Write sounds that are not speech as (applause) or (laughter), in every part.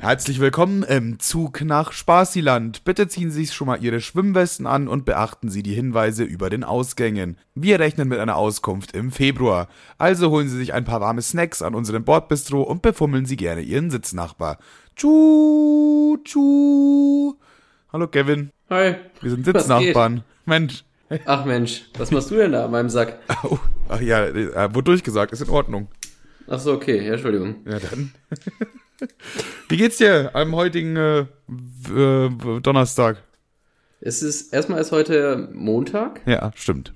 Herzlich willkommen im Zug nach Spaßiland. Bitte ziehen Sie sich schon mal Ihre Schwimmwesten an und beachten Sie die Hinweise über den Ausgängen. Wir rechnen mit einer Auskunft im Februar. Also holen Sie sich ein paar warme Snacks an unserem Bordbistro und befummeln Sie gerne Ihren Sitznachbar. Tschu, tschu. Hallo Kevin. Hi. Wir sind Sitznachbarn. Mensch. Ach Mensch, was machst du denn da an meinem Sack? Oh, ach ja, äh, wurde durchgesagt, ist in Ordnung. Ach so, okay, ja, Entschuldigung. Ja, dann. (laughs) Wie geht's dir am heutigen äh, äh, Donnerstag? Es ist, erstmal ist heute Montag Ja, stimmt.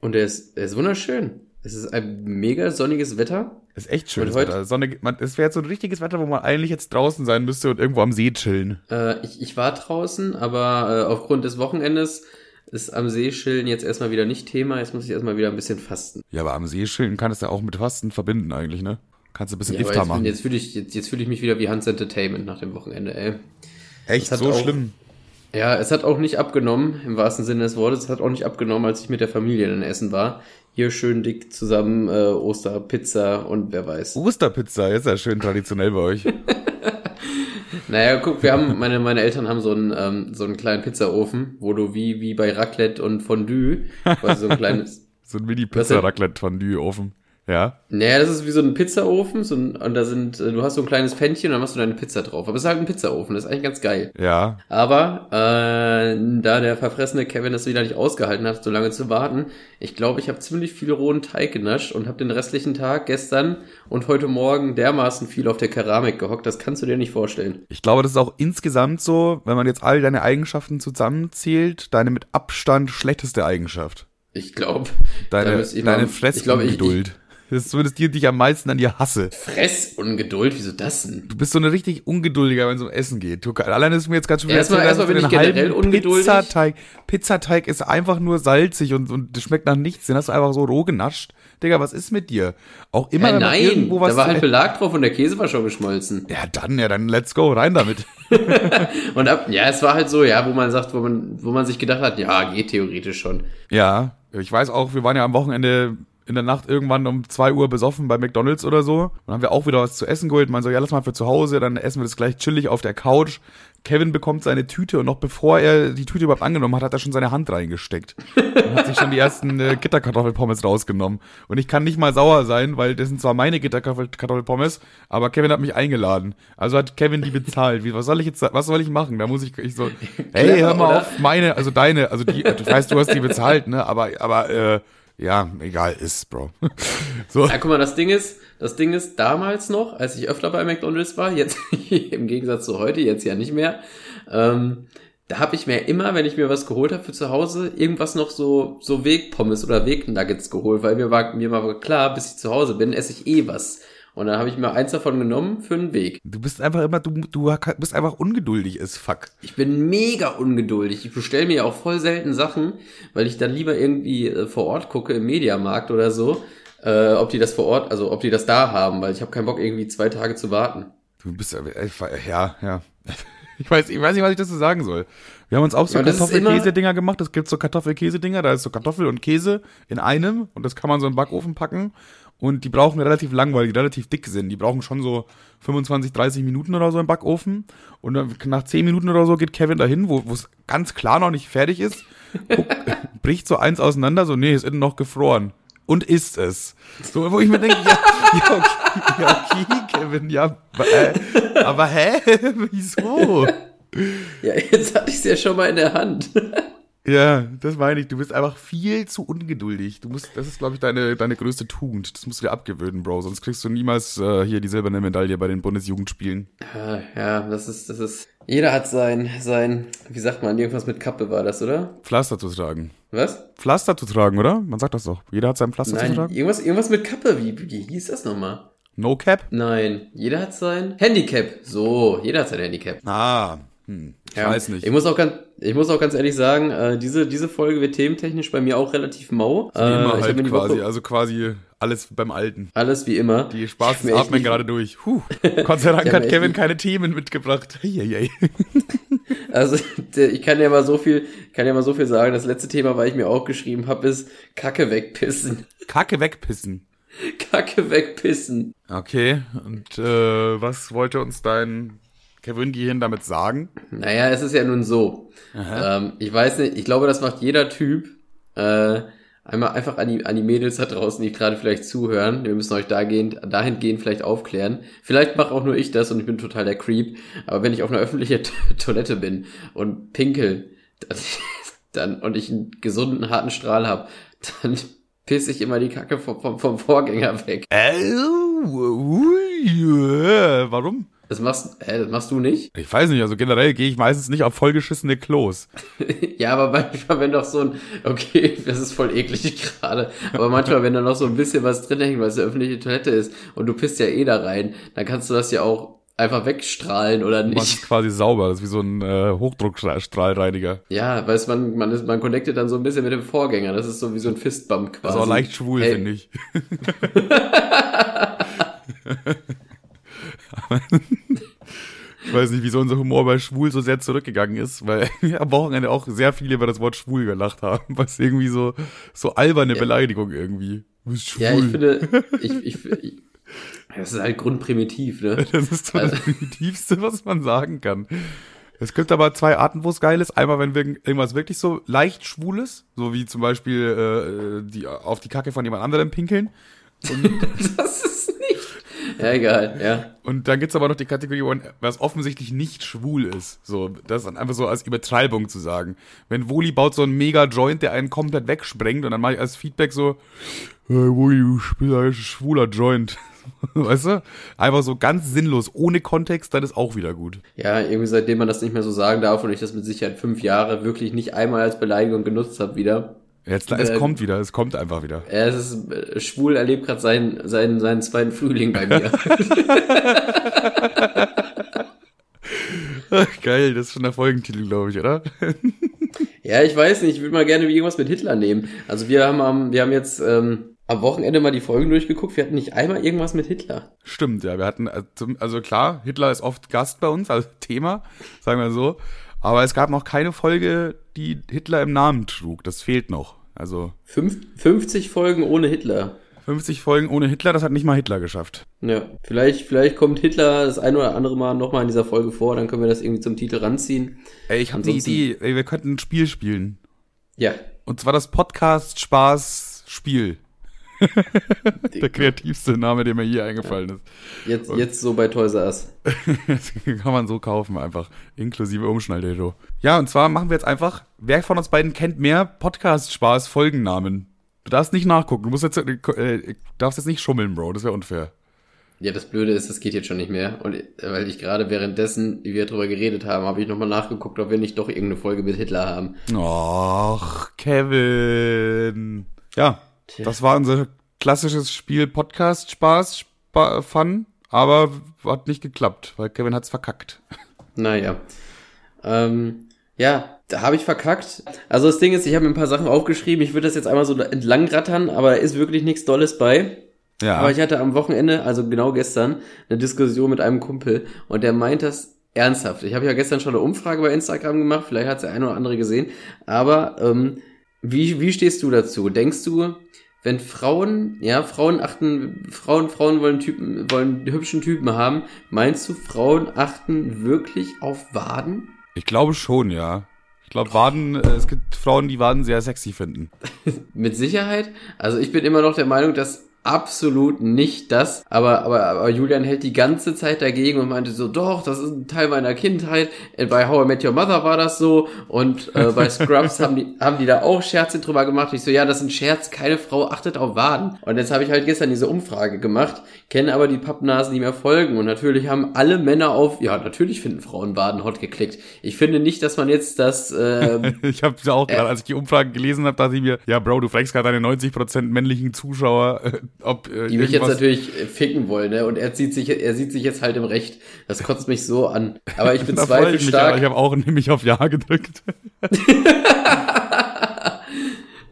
und er ist, er ist wunderschön. Es ist ein mega sonniges Wetter. Ist echt schön. Wetter. Sonne, man, es wäre jetzt so ein richtiges Wetter, wo man eigentlich jetzt draußen sein müsste und irgendwo am See chillen. Äh, ich, ich war draußen, aber äh, aufgrund des Wochenendes ist am See chillen jetzt erstmal wieder nicht Thema. Jetzt muss ich erstmal wieder ein bisschen fasten. Ja, aber am See chillen kannst du ja auch mit Fasten verbinden eigentlich, ne? Kannst du ein bisschen Ja, Iftar jetzt, machen. jetzt fühle ich, jetzt, jetzt fühle ich mich wieder wie Hans Entertainment nach dem Wochenende, ey. echt, so auch- schlimm. Ja, es hat auch nicht abgenommen, im wahrsten Sinne des Wortes. Es hat auch nicht abgenommen, als ich mit der Familie in Essen war. Hier schön dick zusammen äh, Osterpizza und wer weiß. Osterpizza, ist ja schön traditionell bei euch. (laughs) Naja, guck, wir haben, meine, meine Eltern haben so einen, ähm, so einen kleinen Pizzaofen, wo du wie, wie bei Raclette und Fondue quasi so ein (laughs) kleines. So ein mini Ja. Naja, das ist wie so ein Pizzaofen, so ein, und da sind, äh, du hast so ein kleines Pfännchen und dann machst du deine Pizza drauf. Aber es ist halt ein Pizzaofen, das ist eigentlich ganz geil. Ja. Aber äh, da der verfressene Kevin das wieder nicht ausgehalten hat, so lange zu warten, ich glaube, ich habe ziemlich viel rohen Teig genascht und habe den restlichen Tag gestern und heute Morgen dermaßen viel auf der Keramik gehockt, das kannst du dir nicht vorstellen. Ich glaube, das ist auch insgesamt so, wenn man jetzt all deine Eigenschaften zusammenzählt, deine mit Abstand schlechteste Eigenschaft. Ich glaube, Deine, ich mal- deine ich glaube, ich- Fressungeduld. Das ist zumindest die, die ich am meisten an dir hasse. Fressungeduld, wieso das denn? Du bist so eine richtig ungeduldiger, wenn es um Essen geht. Du, alleine ist mir jetzt schon wieder Erstmal- erstmal bin ich generell ungeduldig. Pizzateig. Pizzateig ist einfach nur salzig und, und das schmeckt nach nichts. Den hast du einfach so roh genascht. Digga, was ist mit dir? Auch immer, man nein, irgendwo was da war halt Belag drauf und der Käse war schon geschmolzen. Ja, dann, ja, dann let's go, rein damit. (laughs) (laughs) Und ab, ja, es war halt so, ja, wo man sagt, wo man, wo man sich gedacht hat, ja, geht theoretisch schon. Ja, ich weiß auch, wir waren ja am Wochenende in der Nacht irgendwann um 2 Uhr besoffen bei McDonalds oder so. Dann haben wir auch wieder was zu essen geholt. Man so, ja, lass mal für zu Hause, dann essen wir das gleich chillig auf der Couch. Kevin bekommt seine Tüte und noch bevor er die Tüte überhaupt angenommen hat, hat er schon seine Hand reingesteckt. Und hat sich schon die ersten äh, Gitterkartoffelpommes rausgenommen. Und ich kann nicht mal sauer sein, weil das sind zwar meine Gitterkartoffelpommes, aber Kevin hat mich eingeladen. Also hat Kevin die bezahlt. Wie, was soll ich jetzt, was soll ich machen? Da muss ich, ich so, (laughs) hey, hör mal auf, meine, also deine, also die, du weißt, du hast die bezahlt, ne, aber, aber, äh, ja, egal, ist, Bro. (laughs) so, Ja, guck mal, das Ding ist, das Ding ist damals noch, als ich öfter bei McDonalds war, jetzt (laughs) im Gegensatz zu heute, jetzt ja nicht mehr, ähm, da habe ich mir immer, wenn ich mir was geholt habe für zu Hause, irgendwas noch so so Wegpommes oder Wegnuggets geholt, weil mir war mir war klar, bis ich zu Hause bin, esse ich eh was. Und dann habe ich mir eins davon genommen für einen Weg. du bist einfach immer, du, du bist einfach ungeduldig, ist fuck. Ich bin mega ungeduldig. Ich bestelle mir auch voll selten Sachen, weil ich dann lieber irgendwie äh, vor Ort gucke im Mediamarkt oder so, äh, ob die das vor Ort, also ob die das da haben, weil ich habe keinen Bock irgendwie zwei Tage zu warten. Du bist, äh, ja, ja. (laughs) Ich weiß, ich weiß nicht, was ich dazu sagen soll. Wir haben uns auch so Ja, Kartoffelkäse-Dinger gemacht. Es gibt so Kartoffelkäse-Dinger, da ist so Kartoffel und Käse in einem und das kann man so in den Backofen packen. Und die brauchen relativ lang, weil die relativ dick sind. Die brauchen schon so 25, 30 Minuten oder so im Backofen. Und nach 10 Minuten oder so geht Kevin dahin, wo es ganz klar noch nicht fertig ist, guckt, (laughs) bricht so eins auseinander, so, nee, ist innen noch gefroren. Und isst es. So, wo ich mir denke, ja, ja, okay, ja, okay Kevin, ja, äh, aber hä? (laughs) Wieso? Ja, jetzt hatte ich es ja schon mal in der Hand. Ja, das meine ich. Du bist einfach viel zu ungeduldig. Du musst, das ist, glaube ich, deine, deine größte Tugend. Das musst du dir abgewöhnen, Bro. Sonst kriegst du niemals äh, hier die silberne Medaille bei den Bundesjugendspielen. Ja, ja, das ist, das ist. Jeder hat sein, sein, wie sagt man, irgendwas mit Kappe war das, oder? Pflaster zu tragen. Was? Pflaster zu tragen, oder? Man sagt das doch. Jeder hat sein Pflaster zu Nein, tragen. irgendwas, irgendwas mit Kappe. Wie, wie hieß das nochmal? No Cap? Nein, jeder hat sein Handicap. So, jeder hat sein Handicap. Ah, hm, ich Ja, weiß nicht. Ich muss auch ganz, ich muss auch ganz ehrlich sagen, äh, diese, diese Folge wird thementechnisch bei mir auch relativ mau. Wie immer Äh, halt quasi. Woche- Also quasi alles beim Alten. alles wie immer. Die Spaß atmen nicht- gerade durch. Huh. (laughs) Gott sei Dank hat Kevin nicht- keine Themen mitgebracht. (laughs) Also ich kann ja mal so viel, kann ja mal so viel sagen. Das letzte Thema, weil ich mir auch geschrieben habe, ist Kacke wegpissen. (laughs) Kacke wegpissen. Kacke wegpissen. Okay, und äh, was wollte uns dein Kevin Gehirn damit sagen? Naja, es ist ja nun so. Ähm, ich weiß nicht, ich glaube, das macht jeder Typ. Äh, einmal einfach an die, an die Mädels da draußen, die gerade vielleicht zuhören. Wir müssen euch dahingehend, dahingehend vielleicht aufklären. Vielleicht mache auch nur ich das und ich bin total der Creep. Aber wenn ich auf einer öffentlichen (laughs) Toilette bin und pinkel, dann, (laughs) dann und ich einen gesunden, harten Strahl habe, dann (laughs) pisse ich immer die Kacke vom, vom, vom Vorgänger weg. Äh, ui, warum? Das machst, äh, das machst du nicht? Ich weiß nicht, also generell gehe ich meistens nicht auf vollgeschissene Klos. (laughs) ja, aber manchmal, wenn doch so ein, okay, das ist voll eklig gerade, aber manchmal, wenn da noch so ein bisschen was drin hängt, weil es eine öffentliche Toilette ist und du pisst ja eh da rein, dann kannst du das ja auch einfach wegstrahlen oder nicht. Das ist quasi sauber, das ist wie so ein äh, Hochdruckstrahlreiniger. Ja, weißt man, man ist, man connectet dann so ein bisschen mit dem Vorgänger. Das ist so wie so ein Fistbump quasi. Das ist auch leicht schwul, hey. finde ich. (laughs) (laughs) ich weiß nicht, wieso unser Humor bei schwul so sehr zurückgegangen ist, weil (laughs) wir am Wochenende auch sehr viele über das Wort schwul gelacht haben, was irgendwie so, so alberne ja. Beleidigung irgendwie. Du bist schwul. Ja, ich finde, (laughs) ich, ich, ich das ist halt grundprimitiv, ne? (laughs) Das ist so also. das Primitivste, was man sagen kann. Es gibt aber zwei Arten, wo es geil ist. Einmal, wenn irgendwas wirklich so leicht schwul ist, so wie zum Beispiel äh, die auf die Kacke von jemand anderem pinkeln. das ist nicht. Ja, egal, ja. Und dann gibt's aber noch die Kategorie, was offensichtlich nicht schwul ist. So, das ist dann einfach so als Übertreibung zu sagen. Wenn Woli baut so einen Mega-Joint, der einen komplett wegsprengt und dann mache ich als Feedback so, hey, Woli, du spielst ein schwuler Joint. (laughs) weißt du? Einfach so ganz sinnlos, ohne Kontext, dann ist auch wieder gut. Ja, irgendwie seitdem man das nicht mehr so sagen darf und ich das mit Sicherheit fünf Jahre wirklich nicht einmal als Beleidigung genutzt habe wieder. Jetzt, es äh, kommt wieder, es kommt einfach wieder. Es ist, äh, schwul erlebt gerade seinen, seinen, seinen zweiten Frühling bei mir. (laughs) Geil, das ist schon der Folgentitel, glaube ich, oder? (laughs) ja, ich weiß nicht, ich würde mal gerne irgendwas mit Hitler nehmen. Also wir haben, wir haben jetzt ähm, am Wochenende mal die Folgen durchgeguckt. Wir hatten nicht einmal irgendwas mit Hitler. Stimmt, ja. Wir hatten, also, also klar, Hitler ist oft Gast bei uns, also Thema, sagen wir so. Aber es gab noch keine Folge, die Hitler im Namen trug. Das fehlt noch. Also. Fünf, 50 Folgen ohne Hitler. 50 Folgen ohne Hitler, das hat nicht mal Hitler geschafft. Ja, vielleicht, vielleicht kommt Hitler das ein oder andere Mal nochmal in dieser Folge vor, dann können wir das irgendwie zum Titel ranziehen. Ey, ich habe eine Idee. Ey, wir könnten ein Spiel spielen. Ja. Und zwar das Podcast Spaß Spiel. Der kreativste Name, der mir hier eingefallen ist. Jetzt, jetzt so bei Toys R Us. (laughs) kann man so kaufen einfach. Inklusive Umschnalldildo. Ja, und zwar machen wir jetzt einfach, wer von uns beiden kennt mehr Podcast-Spaß Folgennamen? Du darfst nicht nachgucken. Du musst jetzt, äh, darfst jetzt nicht schummeln, Bro. Das wäre unfair. Ja, das Blöde ist, das geht jetzt schon nicht mehr. Und weil ich gerade währenddessen, wie wir darüber geredet haben, habe ich nochmal nachgeguckt, ob wir nicht doch irgendeine Folge mit Hitler haben. Och, Kevin. Ja, Tja. Das war unser klassisches Spiel Podcast Spaß, Sp Fun, aber hat nicht geklappt, weil Kevin hat's verkackt. Naja. Ähm, ja, da habe ich verkackt. Also das Ding ist, ich habe mir ein paar Sachen aufgeschrieben. Ich würde das jetzt einmal so entlang rattern, aber da ist wirklich nichts Dolles bei. Ja. Aber ich hatte am Wochenende, also genau gestern, eine Diskussion mit einem Kumpel und der meint das ernsthaft. Ich habe ja gestern schon eine Umfrage bei Instagram gemacht, vielleicht hat es der eine oder andere gesehen. Aber ähm, wie, wie stehst du dazu? Denkst du, wenn Frauen, ja, Frauen achten, Frauen, Frauen wollen Typen, wollen hübschen Typen haben, meinst du, Frauen achten wirklich auf Waden? Ich glaube schon, ja. Ich glaube, Waden, äh, es gibt Frauen, die Waden sehr sexy finden. (laughs) Mit Sicherheit. Also ich bin immer noch der Meinung, dass absolut nicht das. Aber, aber, aber Julian hält die ganze Zeit dagegen und meinte so, doch, das ist ein Teil meiner Kindheit. Bei How I Met Your Mother war das so. Und äh, bei (laughs) Scrubs haben die, haben die da auch Scherze drüber gemacht. Ich so, ja, das ist ein Scherz, keine Frau achtet auf Waden. Und jetzt habe ich halt gestern diese Umfrage gemacht, kenne aber die Pappnasen, die mir folgen. Und natürlich haben alle Männer auf, ja, natürlich finden Frauen Waden hot geklickt. Ich finde nicht, dass man jetzt das... Äh, (laughs) ich habe ja auch gerade, äh, als ich die Umfrage gelesen habe, dachte ich mir, ja, Bro, du fragst gerade deine 90% männlichen Zuschauer, äh, ob äh, die mich jetzt natürlich ficken wollen, ne? Und er sieht sich, er sieht sich jetzt halt im Recht. Das kotzt mich so an. Aber ich (laughs) bezweifle ich stark. Mich, ich habe auch nämlich auf Ja gedrückt. (laughs)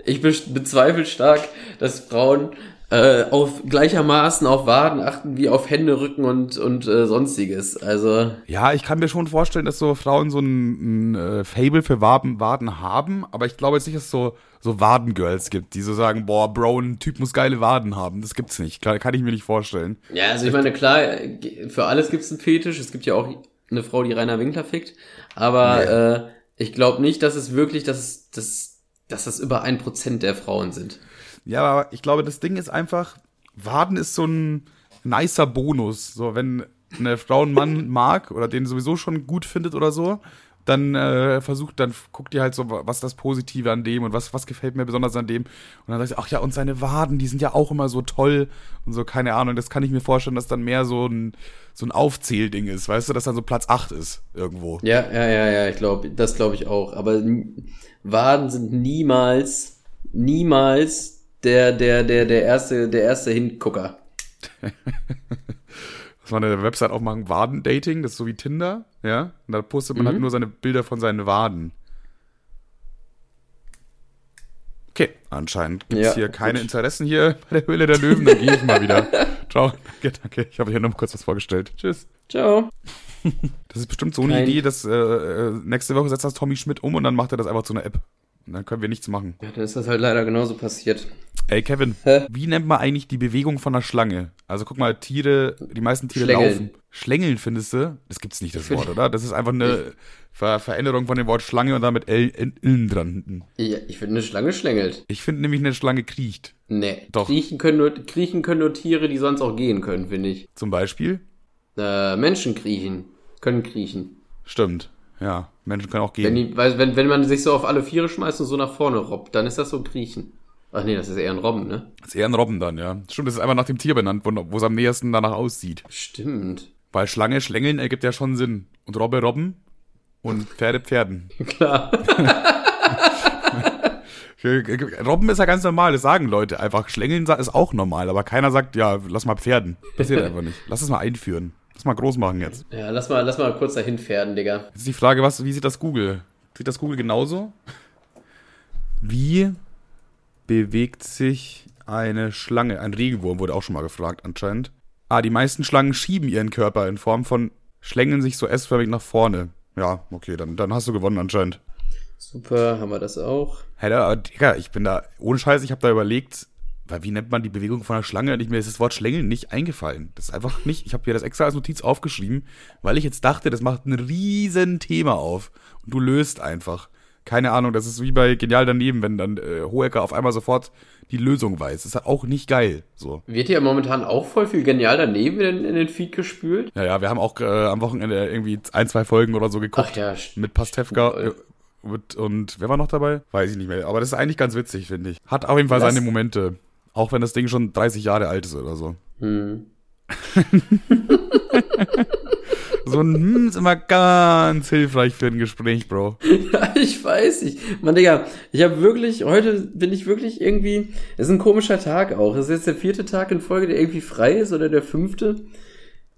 ich bezweifle stark, dass Frauen äh, auf gleichermaßen auf Waden achten wie auf Hände, Rücken und und äh, sonstiges. Also ja, ich kann mir schon vorstellen, dass so Frauen so ein, ein äh, Fable für Waden, Waden haben, aber ich glaube jetzt nicht, dass so so Wadengirls gibt, die so sagen, boah, Bro, ein Typ muss geile Waden haben. Das gibt's nicht. Klar, kann ich mir nicht vorstellen. Ja, also ich meine, klar, für alles gibt's einen Fetisch. Es gibt ja auch eine Frau, die Rainer Winkler fickt. Aber Nee. äh, ich glaube nicht, dass es wirklich, dass es, dass, dass das über ein Prozent der Frauen sind. Ja, aber ich glaube, das Ding ist einfach, Waden ist so ein nicer Bonus. So, wenn eine Frau einen Mann (laughs) mag oder den sowieso schon gut findet oder so, dann äh, versucht, dann guckt ihr halt so, was ist das Positive an dem und was, was gefällt mir besonders an dem. Und dann sagt sie, ach ja, und seine Waden, die sind ja auch immer so toll und so, keine Ahnung. Das kann ich mir vorstellen, dass dann mehr so ein, so ein Aufzählding ist, weißt du, dass dann so Platz 8 ist irgendwo. Ja, ja, ja, ja, ich glaube, das glaube ich auch. Aber Waden sind niemals, niemals der, der, der, der erste, der erste Hingucker. (laughs) Dass man eine Website aufmachen, Waden-Dating, das ist so wie Tinder, ja. Und da postet man Mhm. halt nur seine Bilder von seinen Waden. Okay, anscheinend gibt's Ja, hier keine gut. Interessen hier (laughs) bei der Höhle der Löwen, dann gehe ich mal wieder. (laughs) Ciao, danke, danke. Ich habe hier nur mal kurz was vorgestellt. Tschüss. Ciao. Das ist bestimmt so eine Kein- Idee, dass äh, äh, nächste Woche setzt das Tommy Schmidt um und dann macht er das einfach zu einer App. Und dann können wir nichts machen. Ja, dann ist das halt leider genauso passiert. Ey, Kevin, Hä? wie nennt man eigentlich die Bewegung von einer Schlange? Also guck mal, Tiere, die meisten Tiere Schlängeln. laufen. Schlängeln findest du? Das gibt's nicht, das Wort, (laughs) oder? Das ist einfach eine Ver Veränderung von dem Wort Schlange und damit L N N dran. hinten. Ja, ich finde, eine Schlange schlängelt. Ich finde nämlich, eine Schlange kriecht. Nee. Doch. Kriechen können, nur, kriechen können nur Tiere, die sonst auch gehen können, finde ich. Zum Beispiel. Äh, Menschen kriechen. Können kriechen. Stimmt. Ja, Menschen können auch Wenn, gehen. die, weil, wenn, wenn man sich so auf alle Viere schmeißt und so nach vorne robbt, dann ist das so kriechen. Ach nee, das ist eher ein Robben, ne? Das ist eher ein Robben dann, ja. Stimmt, das ist einfach nach dem Tier benannt, wo es am nächsten danach aussieht. Stimmt. Weil Schlange, Schlängeln ergibt ja schon Sinn. Und Robbe, Robben. Und Pferde, Pferden. (laughs) Klar. (laughs) Robben ist ja ganz normal, das sagen Leute einfach. Schlängeln ist auch normal, aber keiner sagt, ja, lass mal Pferden. Passiert einfach nicht. Lass es mal einführen. Lass mal groß machen jetzt. Ja, lass mal, lass mal kurz dahin pferden, Digga. Jetzt ist die Frage, was, wie sieht das Google? Sieht das Google genauso? Wie bewegt sich eine Schlange? Ein Regenwurm wurde auch schon mal gefragt, anscheinend. Ah, die meisten Schlangen schieben ihren Körper in Form von schlängeln sich so S-förmig nach vorne. Ja, okay, dann, dann hast du gewonnen anscheinend. Super, haben wir das auch. Hey, da, Digga, ich bin da, ohne Scheiß, ich habe da überlegt, weil wie nennt man die Bewegung von einer Schlange? Ich, mir ist das Wort Schlängeln nicht eingefallen. Das ist einfach nicht, ich habe hier das extra als Notiz aufgeschrieben, weil ich jetzt dachte, das macht ein riesen Thema auf. Und du löst einfach. Keine Ahnung, das ist wie bei Genial daneben, wenn dann äh, Hohecker auf einmal sofort die Lösung weiß. Das ist halt auch nicht geil. So. Wird hier momentan auch voll viel genial daneben in, in den Feed gespült? Ja, ja, wir haben auch äh, am Wochenende irgendwie ein, zwei Folgen oder so geguckt. Ach ja, Mit Pastewka äh, und, und wer war noch dabei? Weiß ich nicht mehr. Aber das ist eigentlich ganz witzig, finde ich. Hat auf jeden Fall seine Momente. Auch wenn das Ding schon 30 Jahre alt ist oder so. hm. (laughs) So ein Hm ist immer ganz hilfreich für ein Gespräch, Bro. (laughs) Ja, ich weiß nicht. Mann, Digga, ich habe wirklich, heute bin ich wirklich irgendwie, es ist ein komischer Tag auch. Es ist jetzt der vierte Tag in Folge, der irgendwie frei ist oder der fünfte.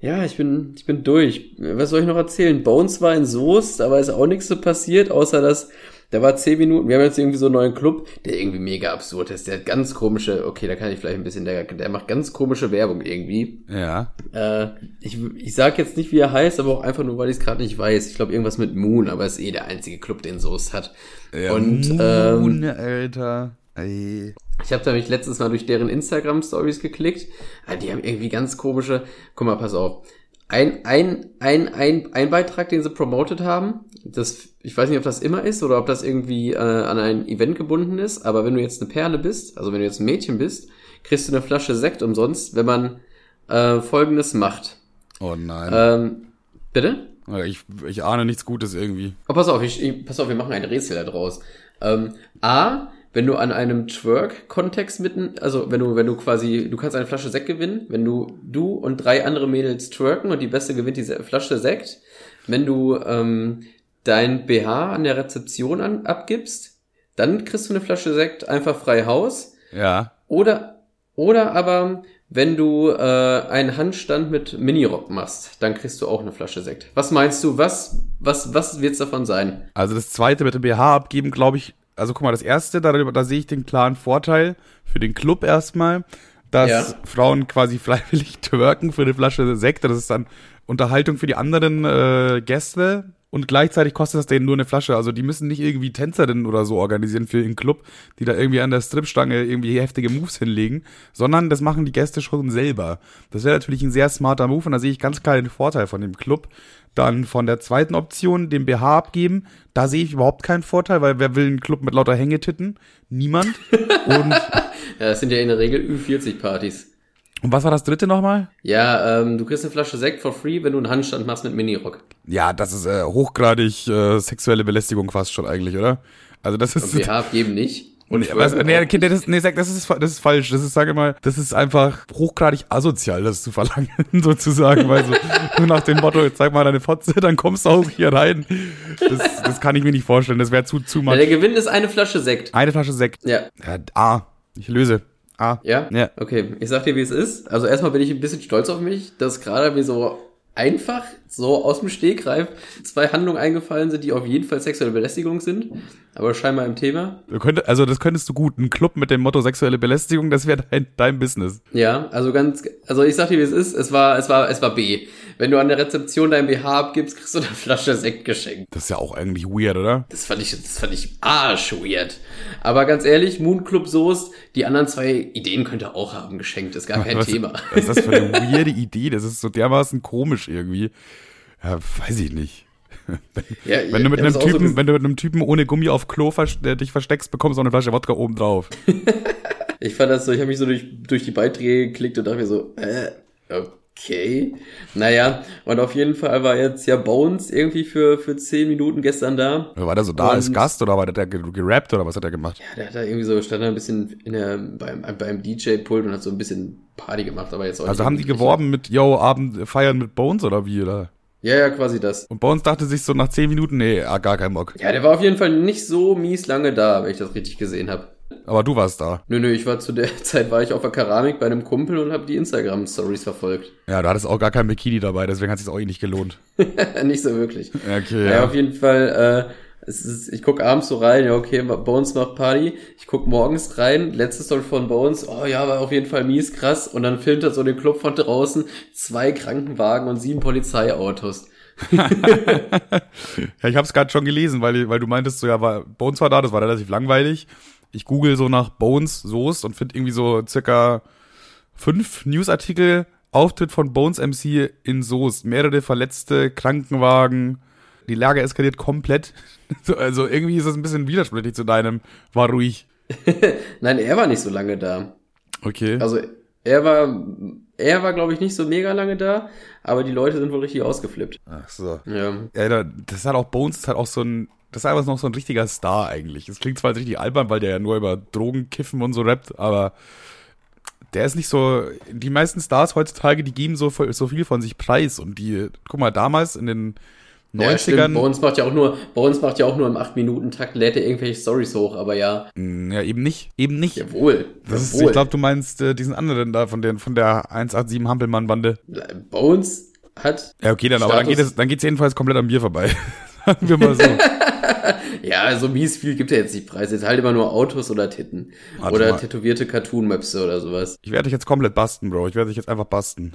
Ja, ich bin, ich bin durch. Was soll ich noch erzählen? Bones war in Soest, aber ist auch nichts so passiert, außer dass, da war zehn Minuten, wir haben jetzt irgendwie so einen neuen Club, der irgendwie mega absurd ist. Der hat ganz komische, okay, da kann ich vielleicht ein bisschen, der, der macht ganz komische Werbung irgendwie. Ja. Äh, ich, ich sag jetzt nicht, wie er heißt, aber auch einfach nur, weil ich es gerade nicht weiß. Ich glaube, irgendwas mit Moon, aber ist eh der einzige Club, den Soest hat. Und ähm, Moon, Alter. Ey. ich habe da mich letztes Mal durch deren Instagram-Stories geklickt. Ah, die haben irgendwie ganz komische. Guck mal, pass auf. Ein, ein, ein, ein, ein Beitrag, den sie promoted haben, das, ich weiß nicht, ob das immer ist oder ob das irgendwie äh, an ein Event gebunden ist, aber wenn du jetzt eine Perle bist, also wenn du jetzt ein Mädchen bist, kriegst du eine Flasche Sekt umsonst, wenn man äh, folgendes macht. Oh nein. Ähm, bitte? ich, ich ahne nichts Gutes irgendwie. Oh, pass auf, ich, ich, pass auf, wir machen ein Rätsel da draus. Ähm, A, wenn du an einem Twerk-Kontext mitten, also wenn du, wenn du quasi, du kannst eine Flasche Sekt gewinnen, wenn du, du und drei andere Mädels twerken und die Beste gewinnt diese Flasche Sekt. Wenn du ähm, dein BH an der Rezeption an, abgibst, dann kriegst du eine Flasche Sekt einfach frei Haus. Ja. Oder, oder aber, wenn du äh, einen Handstand mit Minirock machst, dann kriegst du auch eine Flasche Sekt. Was meinst du, was, was, was wird's davon sein? Also das zweite mit dem BH abgeben, glaube ich. Also guck mal, das erste, da, da sehe ich den klaren Vorteil für den Club erstmal, dass Ja. Frauen quasi (laughs) freiwillig twerken für eine Flasche Sekt. Das ist dann Unterhaltung für die anderen äh, Gäste. Und gleichzeitig kostet das denen nur eine Flasche. Also die müssen nicht irgendwie Tänzerinnen oder so organisieren für ihren Club, die da irgendwie an der Stripstange irgendwie heftige Moves hinlegen, sondern das machen die Gäste schon selber. Das wäre natürlich ein sehr smarter Move und da sehe ich ganz klar den Vorteil von dem Club, Dann von der zweiten Option den BH abgeben. Da sehe ich überhaupt keinen Vorteil, weil wer will einen Club mit lauter Hängetitten? Niemand. (laughs) Und, Ja, das sind ja in der Regel Ü40-Partys. und was war das dritte nochmal? Ja, ähm, du kriegst eine Flasche Sekt for free, wenn du einen Handstand machst mit Minirock. Ja, das ist äh, hochgradig äh, sexuelle Belästigung fast schon eigentlich, oder? Also das ist. Und BH abgeben nicht. Und Nee, was, nee, Kind, das, nee, sag, das ist, das ist falsch. Das ist, sage mal, das ist einfach hochgradig asozial, das zu verlangen, (laughs) sozusagen, weil so, so nach dem Motto, zeig mal deine Fotze, dann kommst du auch hier rein. Das, das kann ich mir nicht vorstellen. Das wäre zu, zu ja, much. der Gewinn ist eine Flasche Sekt. Eine Flasche Sekt. Ja. Ja, A. Ich löse. A. Ja? Ja. Okay, ich sag dir, wie es ist. Also erstmal bin ich ein bisschen stolz auf mich, dass gerade mir so einfach, so aus dem Stegreif, zwei Handlungen eingefallen sind, die auf jeden Fall sexuelle Belästigung sind, aber scheinbar im Thema. Du könntest, also das könntest du gut. Ein Club mit dem Motto sexuelle Belästigung, das wäre dein, dein Business. Ja, also ganz, also ich sag dir, wie es ist. Es war, es war, es war B. Wenn du an der Rezeption dein BH abgibst, kriegst du eine Flasche Sekt geschenkt. Das ist ja auch eigentlich weird, oder? Das fand ich, das fand ich arsch weird. Aber ganz ehrlich, Moon Club Soest, die anderen zwei Ideen könnt ihr auch haben geschenkt. Ist gar kein was, Thema. Was ist das für eine (laughs) weirde Idee? Das ist so dermaßen komisch irgendwie. Ja, weiß ich nicht. (laughs) Ja, Wenn du mit einem so Typen, ges- wenn du mit einem Typen ohne Gummi auf Klo vers dich versteckst, bekommst du auch eine Flasche Wodka oben drauf. (laughs) Ich fand das so, ich habe mich so durch, durch die Beiträge geklickt und dachte mir so, äh, okay. Naja, und auf jeden Fall war jetzt ja Bones irgendwie für, für 10 Minuten gestern da. War der so da als Gast oder war der ge- gerappt oder was hat er gemacht? Ja, der hat da irgendwie so, stand da ein bisschen in der, beim, beim DJ-Pult und hat so ein bisschen Party gemacht, aber jetzt auch Also haben die geworben mit, yo, Abend feiern mit Bones oder wie, oder? Ja, ja, quasi das. Und Bones dachte sich so nach 10 Minuten, nee, ah, gar kein Bock. Ja, der war auf jeden Fall nicht so mies lange da, wenn ich das richtig gesehen habe. Aber du warst da. Nö, nö, ich war zu der (laughs) Zeit, war ich auf der Keramik bei einem Kumpel und habe die Instagram-Stories verfolgt. Ja, du hattest auch gar kein Bikini dabei, deswegen hat es auch eh nicht gelohnt. (laughs) nicht so wirklich. Okay, Ja, ja. auf jeden Fall, äh, ist, ich guck abends so rein, ja, okay, Bones macht Party. Ich guck morgens rein, letzte Story von Bones, oh ja, war auf jeden Fall mies, krass. Und dann filmt er so den Club von draußen, zwei Krankenwagen und sieben Polizeiautos. (laughs) Ja, ich hab's gerade schon gelesen, weil, weil du meintest, so ja, war, Bones war da, das war relativ langweilig. Ich google so nach Bones Soest und finde irgendwie so circa fünf Newsartikel. Auftritt von Bones MC in Soest. Mehrere Verletzte, Krankenwagen. Die Lage eskaliert komplett. (laughs) So, Also irgendwie ist das ein bisschen widersprüchlich zu deinem. War ruhig. (laughs) Nein, er war nicht so lange da. Okay. Also er war, er war, glaube ich, nicht so mega lange da, aber die Leute sind wohl richtig ausgeflippt. Ach so. Ja. Ja, da- das hat auch Bones, das hat auch so ein, das ist einfach noch so ein richtiger Star eigentlich. Es klingt zwar jetzt richtig albern, weil der ja nur über Drogen, Kiffen und so rappt, aber der ist nicht so, die meisten Stars heutzutage, die geben so, so viel von sich preis und die, guck mal, damals in den Ja, stimmt. 90ern, Bei uns macht ja auch nur, bei uns macht ja auch nur im 8-Minuten-Takt lädt er irgendwelche Stories hoch, aber ja, mh, ja, eben nicht, eben nicht. jawohl. Das ist, jawohl. ich glaube, du meinst äh, diesen anderen da von, den, von der 187 Hampelmann-Bande. Bones hat, Ja, okay, dann, aber dann geht es, dann geht's jedenfalls komplett an mir vorbei. (laughs) Sagen wir mal so. (laughs) ja, so mies viel gibt er jetzt nicht preis. Jetzt halt immer nur Autos oder Titten. Warte oder mal. tätowierte Cartoon-Möpse oder sowas. Ich werde dich jetzt komplett basten, Bro. Ich werde dich jetzt einfach basten.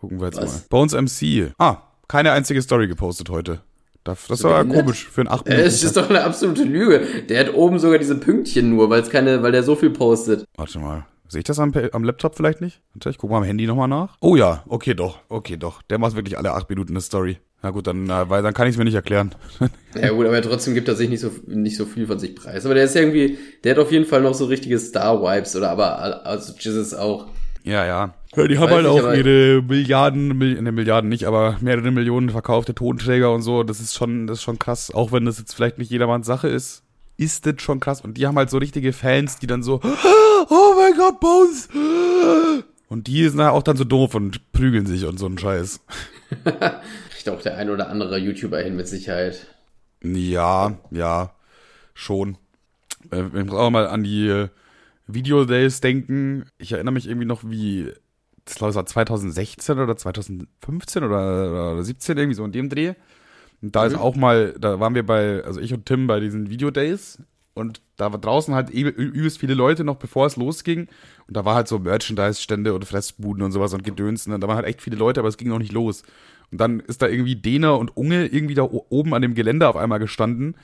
Gucken wir jetzt Was? mal. Bones MC. Ah, keine einzige Story gepostet heute. Das, das war behindert? komisch für einen 8 Äh, Es ist doch eine absolute Lüge. Der hat oben sogar diese Pünktchen nur, weil es keine, weil der so viel postet. Warte mal. Sehe ich das am, am Laptop vielleicht nicht? Warte, ich gucke mal am Handy nochmal nach. Oh ja, okay doch, okay doch. Der macht wirklich alle 8 Minuten eine Story. Na gut, dann, äh, weil dann kann ich es mir nicht erklären. (laughs) Ja gut, aber trotzdem gibt er sich nicht so, nicht so viel von sich preis. Aber der ist irgendwie, der hat auf jeden Fall noch so richtige Star-Vibes oder aber, also Jesus auch. ja, ja. Ja, die haben Weiß halt auch aber- ihre Milliarden, Mil ne, Milliarden nicht, aber mehrere Millionen verkaufte Tonträger und so. Das ist schon, das ist schon krass. Auch wenn das jetzt vielleicht nicht jedermanns Sache ist, ist das schon krass. Und die haben halt so richtige Fans, die dann so, (gasps) oh mein Gott, Bones! (gasps) Und die sind halt auch dann so doof und prügeln sich und so ein Scheiß. (laughs) Kriegt auch der ein oder andere YouTuber hin mit Sicherheit. Ja, ja, schon. Äh, Ich muss auch mal an die äh, Video Days denken. Ich erinnere mich irgendwie noch, wie, das glaube ich war 2016 oder 2015 oder, oder 17 irgendwie so in dem Dreh. Und da ist auch mal, da waren wir bei, also ich und Tim bei diesen Video Days und da war draußen halt übel- übelst viele Leute noch, bevor es losging. Und da war halt so Merchandise-Stände und Fressbuden und sowas und Gedöns. Und da waren halt echt viele Leute, aber es ging noch nicht los. Und dann ist da irgendwie Dena und Unge irgendwie da oben an dem Gelände auf einmal gestanden.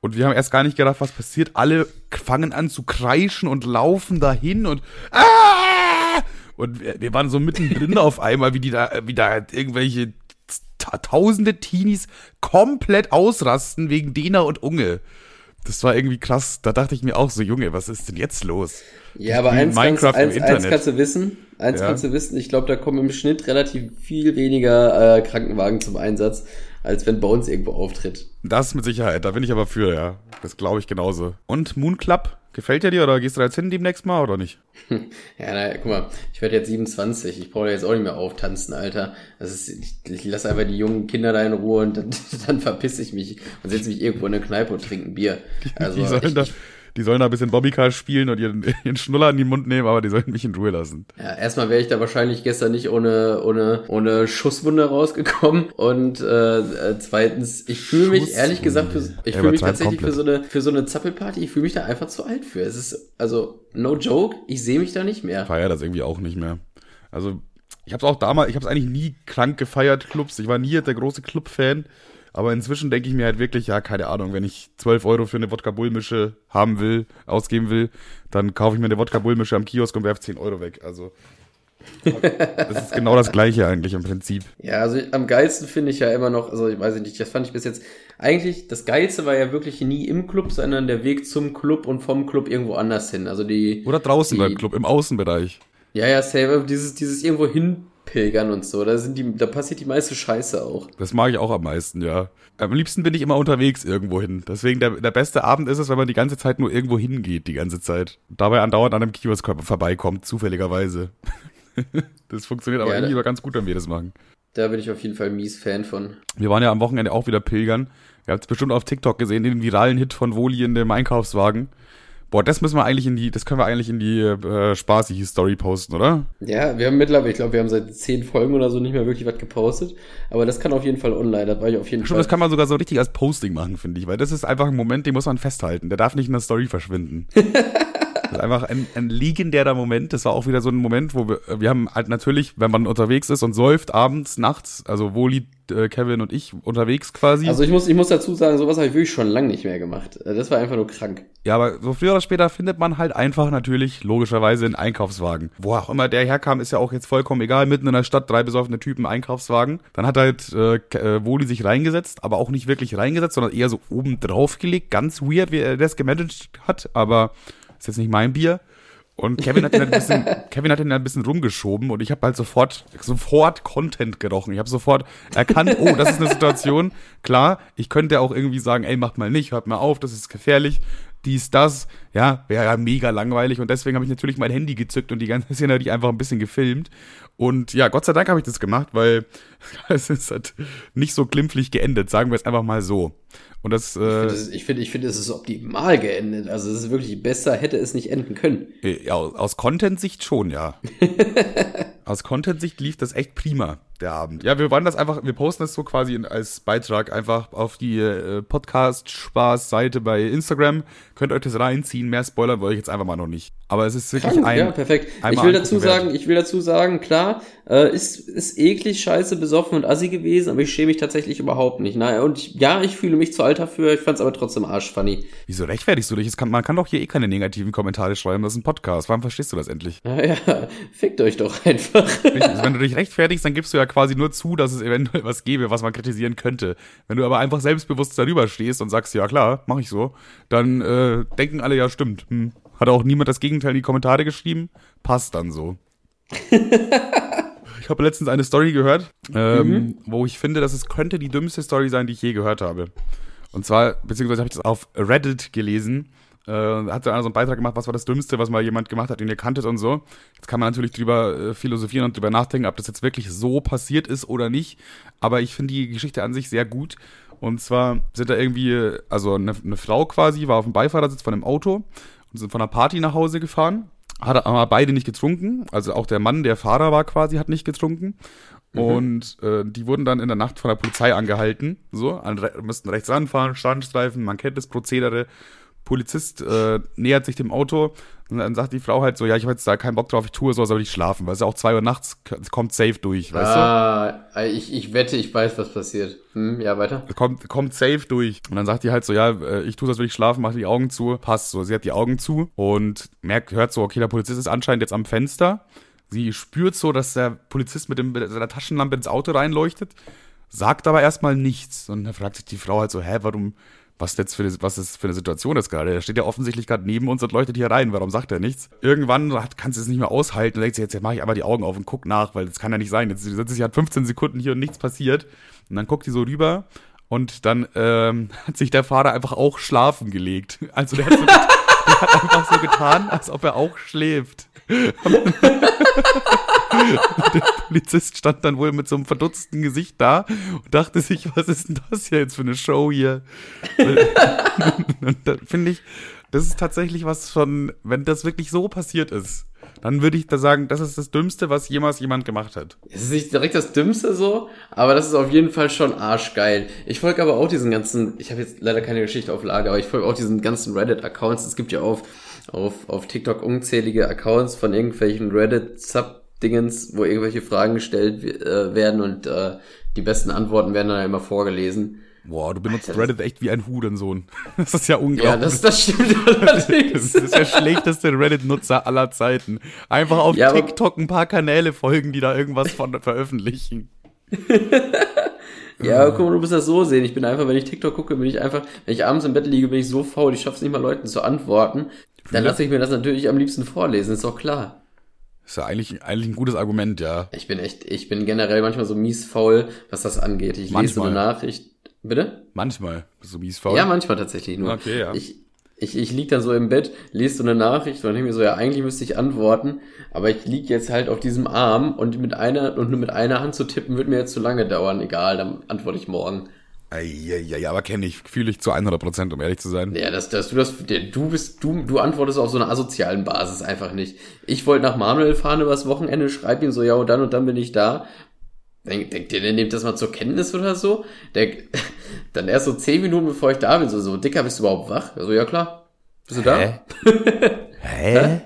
Und wir haben erst gar nicht gedacht, was passiert. Alle fangen an zu kreischen und laufen dahin und ah! Und wir, wir waren so mittendrin auf einmal, wie die da, wie da halt irgendwelche ta tausende Teenies komplett ausrasten wegen Dena und Unge. Das war irgendwie krass. Da dachte ich mir auch so, Junge, was ist denn jetzt los? Ja, aber eins, Minecraft kannst, eins, eins kannst du wissen, eins ja. kannst du wissen, ich glaube, da kommen im Schnitt relativ viel weniger äh, Krankenwagen zum Einsatz, als wenn Bones irgendwo auftritt. Das mit Sicherheit, da bin ich aber für, ja. Das glaube ich genauso. Und Moon Club, gefällt der dir oder gehst du da jetzt hin demnächst mal oder nicht? (laughs) ja, naja, guck mal, ich werde jetzt 27, ich brauche jetzt auch nicht mehr auftanzen, Alter. Das ist, ich, ich lasse einfach die jungen Kinder da in Ruhe und dann, (laughs) dann verpisse ich mich und setze mich irgendwo in eine Kneipe und trinke ein Bier. Also, die sollen ich, da, die sollen da ein bisschen Bobbycar spielen und ihren, (laughs) ihren Schnuller in den Mund nehmen, aber die sollen mich in Ruhe lassen. Ja, erstmal wäre ich da wahrscheinlich gestern nicht ohne, ohne, ohne Schusswunde rausgekommen. Und äh, äh zweitens, ich fühle mich ehrlich gesagt, für, ich fühle mich tatsächlich für so eine, für so eine Zappelparty, ich fühle mich da einfach zu alt für. Es ist, also, no joke, ich sehe mich da nicht mehr. Feier das irgendwie auch nicht mehr. Also, ich habe es auch damals, ich habe es eigentlich nie krank gefeiert, Clubs. Ich war nie der große Club-Fan. Aber inzwischen denke ich mir halt wirklich, ja, keine Ahnung, wenn ich 12 Euro für eine Wodka-Bullmische haben will, ausgeben will, dann kaufe ich mir eine Wodka-Bullmische am Kiosk und werfe 10 Euro weg. Also, das ist genau das Gleiche eigentlich im Prinzip. Ja, also am geilsten finde ich ja immer noch, also ich weiß nicht, das fand ich bis jetzt, eigentlich, das Geilste war ja wirklich nie im Club, sondern der Weg zum Club und vom Club irgendwo anders hin. Also die. Oder draußen die, beim Club, im Außenbereich. Ja, ja, safe, dieses, dieses irgendwo hin Pilgern und so. Da, sind die, da passiert die meiste Scheiße auch. Das mag ich auch am meisten, ja. Am liebsten bin ich immer unterwegs irgendwo hin. Deswegen der, der beste Abend ist es, wenn man die ganze Zeit nur irgendwo hingeht, die ganze Zeit. Dabei andauernd an einem Kiosk vorbeikommt, zufälligerweise. (laughs) das funktioniert aber ja, irgendwie ganz gut, wenn wir das machen. Da bin ich auf jeden Fall mies Fan von. Wir waren ja am Wochenende auch wieder pilgern. Ihr habt es bestimmt auf TikTok gesehen, den viralen Hit von Woli in dem Einkaufswagen. Boah, das müssen wir eigentlich in die, das können wir eigentlich in die äh, spaßige Story posten, oder? Ja, wir haben mittlerweile, ich glaube, wir haben seit zehn Folgen oder so nicht mehr wirklich was gepostet. Aber das kann auf jeden Fall online, das war ich auf jeden Schon, Fall. Das kann man sogar so richtig als Posting machen, finde ich, weil das ist einfach ein Moment, den muss man festhalten. Der darf nicht in der Story verschwinden. (laughs) Einfach ein, ein legendärer Moment. Das war auch wieder so ein Moment, wo wir, wir haben halt natürlich, wenn man unterwegs ist und säuft abends, nachts, also Woli, äh, Kevin und ich unterwegs quasi. Also ich muss, ich muss dazu sagen, sowas habe ich wirklich schon lange nicht mehr gemacht. Äh, das war einfach nur krank. Ja, aber so früher oder später findet man halt einfach natürlich logischerweise einen Einkaufswagen. Wo auch immer der herkam, ist ja auch jetzt vollkommen egal. Mitten in der Stadt drei besoffene Typen Einkaufswagen. Dann hat halt äh, äh, Woli sich reingesetzt, aber auch nicht wirklich reingesetzt, sondern eher so oben drauf gelegt. Ganz weird, wie er das gemanagt hat, aber ist jetzt nicht mein Bier. Und Kevin hat ihn ein bisschen, (laughs) Kevin hat ihn ein bisschen rumgeschoben und ich habe halt sofort, sofort Content gerochen. Ich habe sofort erkannt, oh, das ist eine Situation. Klar, ich könnte auch irgendwie sagen, ey, macht mal nicht, hört mal auf, das ist gefährlich. Dies, das, ja, wäre ja mega langweilig und deswegen habe ich natürlich mein Handy gezückt und die ganze Szenerie einfach ein bisschen gefilmt. Und ja, Gott sei Dank habe ich das gemacht, weil (laughs) es ist halt nicht so glimpflich geendet, sagen wir es einfach mal so. Und das, äh, ich finde, ich finde, es ist optimal geendet. Also es ist wirklich besser, hätte es nicht enden können. Äh, ja, aus Content-Sicht schon, ja. (laughs) aus Content-Sicht lief das echt prima der Abend. Ja, wir wollen das einfach, wir posten das so quasi als Beitrag einfach auf die äh, Podcast-Spaß-Seite bei Instagram. Könnt euch das reinziehen. Mehr Spoiler wollte ich jetzt einfach mal noch nicht. Aber es ist wirklich Krank, ein. Ja, perfekt. Ich will dazu sagen, ich will dazu sagen, klar, äh, ist, ist eklig, scheiße, besoffen und assi gewesen, aber ich schäme mich tatsächlich überhaupt nicht. Naja, und ich, ja, ich fühle mich zu alt dafür, ich fand's aber trotzdem arschfunny. Wieso rechtfertigst du dich? Kann, man kann doch hier eh keine negativen Kommentare schreiben, das ist ein Podcast. Warum verstehst du das endlich? (laughs) Naja, fickt euch doch einfach. Wenn du dich rechtfertigst, dann gibst du ja quasi nur zu, dass es eventuell (laughs) was gäbe, was man kritisieren könnte. Wenn du aber einfach selbstbewusst darüber stehst und sagst, ja klar, mach ich so, dann äh, denken alle, ja stimmt. Hm. Hat auch niemand das Gegenteil in die Kommentare geschrieben? Passt dann so. (laughs) ich habe letztens eine Story gehört, ähm, mhm. wo ich finde, dass es könnte die dümmste Story sein, die ich je gehört habe. Und zwar, beziehungsweise habe ich das auf Reddit gelesen äh, hat da einer so einen Beitrag gemacht, was war das Dümmste, was mal jemand gemacht hat, den ihr kanntet und so. Jetzt kann man natürlich drüber äh, philosophieren und drüber nachdenken, ob das jetzt wirklich so passiert ist oder nicht. Aber ich finde die Geschichte an sich sehr gut. Und zwar sind da irgendwie, also eine, eine Frau quasi war auf dem Beifahrersitz von einem Auto und sind von einer Party nach Hause gefahren. Hat aber beide nicht getrunken. Also auch der Mann, der Fahrer war quasi, hat nicht getrunken. Mhm. Und äh, die wurden dann in der Nacht von der Polizei angehalten. So, an, müssten rechts ranfahren, Standstreifen, man kennt das Prozedere. Polizist äh, nähert sich dem Auto und dann sagt die Frau halt so, ja, ich habe jetzt da keinen Bock drauf, ich tue so, soll ich schlafen, weil es ja auch zwei Uhr nachts kommt safe durch, weißt ah, du? Ich, ich wette, ich weiß, was passiert. Hm, ja, weiter. Kommt, kommt safe durch. Und dann sagt die halt so, ja, äh, ich tue das, will ich schlafen, mache die Augen zu, passt so. Sie hat die Augen zu und merkt, hört so, okay, der Polizist ist anscheinend jetzt am Fenster. Sie spürt so, dass der Polizist mit, dem, mit seiner Taschenlampe ins Auto reinleuchtet sagt aber erstmal nichts. Und dann fragt sich die Frau halt so, hä, warum, was jetzt für, was ist für eine Situation ist gerade? Er steht ja offensichtlich gerade neben uns und leuchtet hier rein. Warum sagt er nichts? Irgendwann hat, kannst du es nicht mehr aushalten und denkt sich, jetzt, jetzt mache ich einfach die Augen auf und guck nach, weil das kann ja nicht sein. Jetzt sitze ich halt 15 Sekunden hier und nichts passiert. Und dann guckt die so rüber und dann ähm, (laughs) hat sich der Fahrer einfach auch schlafen gelegt. Also der hat, so, (laughs) der hat einfach so getan, als ob er auch schläft. (laughs) der Polizist stand dann wohl mit so einem verdutzten Gesicht da und dachte sich, was ist denn das hier jetzt für eine Show hier? (laughs) und da finde ich, das ist tatsächlich was von, wenn das wirklich so passiert ist, dann würde ich da sagen, das ist das Dümmste, was jemals jemand gemacht hat. Es ist nicht direkt das Dümmste so, aber das ist auf jeden Fall schon arschgeil. Ich folge aber auch diesen ganzen, ich habe jetzt leider keine Geschichte auf Lager, aber ich folge auch diesen ganzen Reddit-Accounts. Es gibt ja auf, auf, auf TikTok unzählige Accounts von irgendwelchen Reddit-Sub-Dingens, wo irgendwelche Fragen gestellt äh, werden und äh, die besten Antworten werden dann immer vorgelesen. Boah, du benutzt Alter, Reddit echt wie ein Hurensohn. (laughs) Das ist ja unglaublich. Ja, das, das stimmt (laughs) allerdings. Das ist der schlechteste Reddit-Nutzer aller Zeiten. Einfach auf ja, TikTok ein paar Kanäle folgen, die da irgendwas von (laughs) veröffentlichen. ja, guck mal, du musst das so sehen. Ich bin einfach, wenn ich TikTok gucke, bin ich einfach, wenn ich abends im Bett liege, bin ich so faul, ich schaff's nicht mal Leuten zu antworten. Dann lasse ich mir das natürlich am liebsten vorlesen, ist doch klar. Ist ja eigentlich, eigentlich ein gutes Argument, ja. Ich bin echt, ich bin generell manchmal so mies faul, was das angeht. Ich manchmal. lese so eine Nachricht, Bitte? Manchmal, so mies faul. Ja, manchmal tatsächlich nur. Okay, ja. Ich, ich, ich lieg dann so im Bett, lese so eine Nachricht und denke mir so, ja, eigentlich müsste ich antworten, aber ich lieg jetzt halt auf diesem Arm und mit einer und nur mit einer Hand zu tippen wird mir jetzt zu lange dauern. Egal, dann antworte ich morgen. Ja, ja, ja, aber kenne ich, fühle ich zu 100 Prozent, um ehrlich zu sein. Ja, dass, dass du das, du bist, du, du antwortest auf so einer asozialen Basis einfach nicht. Ich wollte nach Manuel fahren übers Wochenende, schreib ihm so, ja, und dann und dann bin ich da. Denkt, ihr, der nimmt das mal zur Kenntnis oder so? Der, (laughs) dann erst so zehn Minuten bevor ich da bin, so, so, Dicker, bist du überhaupt wach? Also, ja klar. Bist du da? Hä? (laughs) Hä?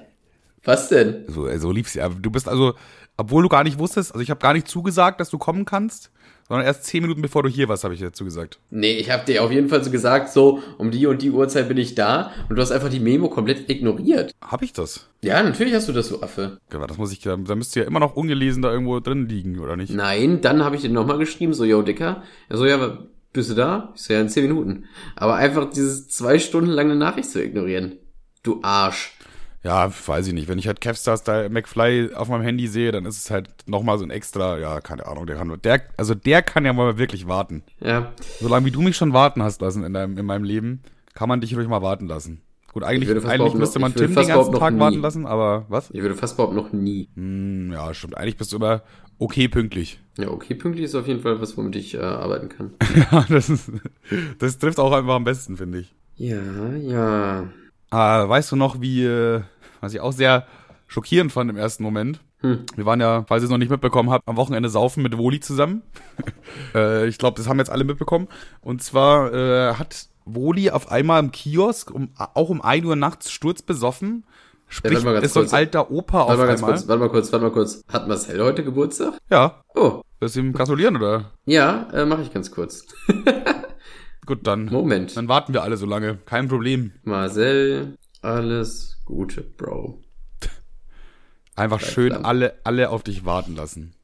Was denn? So, so lief's ja. Du bist also, obwohl du gar nicht wusstest, also ich habe gar nicht zugesagt, dass du kommen kannst, sondern erst zehn Minuten bevor du hier warst, habe ich dazu gesagt. Nee, ich habe dir auf jeden Fall so gesagt, so um die und die Uhrzeit bin ich da und du hast einfach die Memo komplett ignoriert. Hab ich das? Ja, natürlich hast du das, so Affe. Ja, das muss ich, da müsste ja immer noch ungelesen da irgendwo drin liegen, oder nicht? Nein, dann habe ich dir nochmal geschrieben, so, yo, Dicker. Ja, so, ja, bist du da? Ich so, ja, in zehn Minuten. Aber einfach dieses zwei Stunden lange Nachricht zu ignorieren. Du Arsch. Ja, weiß ich nicht. Wenn ich halt Kevstars da McFly auf meinem Handy sehe, dann ist es halt nochmal so ein extra, ja, keine Ahnung, der kann, der, also der kann ja mal wirklich warten. Ja. Solange wie du mich schon warten hast lassen in deinem, in meinem Leben, kann man dich ruhig mal warten lassen. Gut, eigentlich, eigentlich müsste man Tim den ganzen Tag warten lassen, aber was? Ich würde fast behaupten, noch nie. Hm, ja, stimmt. Eigentlich bist du immer okay pünktlich. Ja, okay pünktlich ist auf jeden Fall was, womit ich äh, arbeiten kann. (laughs) ja, das, ist, das trifft auch einfach am besten, finde ich. Ja, ja. Ah, weißt du noch, wie, äh, was ich auch sehr schockierend fand im ersten Moment. Hm. Wir waren ja, falls ihr es noch nicht mitbekommen habt, am Wochenende saufen mit Woli zusammen. (laughs) äh, ich glaube, das haben jetzt alle mitbekommen. Und zwar äh, hat Woli auf einmal im Kiosk, um, auch um 1 Uhr nachts sturzbesoffen. Sprich, ja, ist so ein alter Opa auf einmal. Kurz, warte mal kurz, warte mal kurz. Hat Marcel heute Geburtstag? Ja. Oh. Willst du ihm gratulieren, oder? Ja, äh, mache ich ganz kurz. (laughs) Gut, dann. Moment. Dann warten wir alle so lange. Kein Problem. Marcel, alles Gute, Bro. Einfach Bleib schön alle, alle auf dich warten lassen.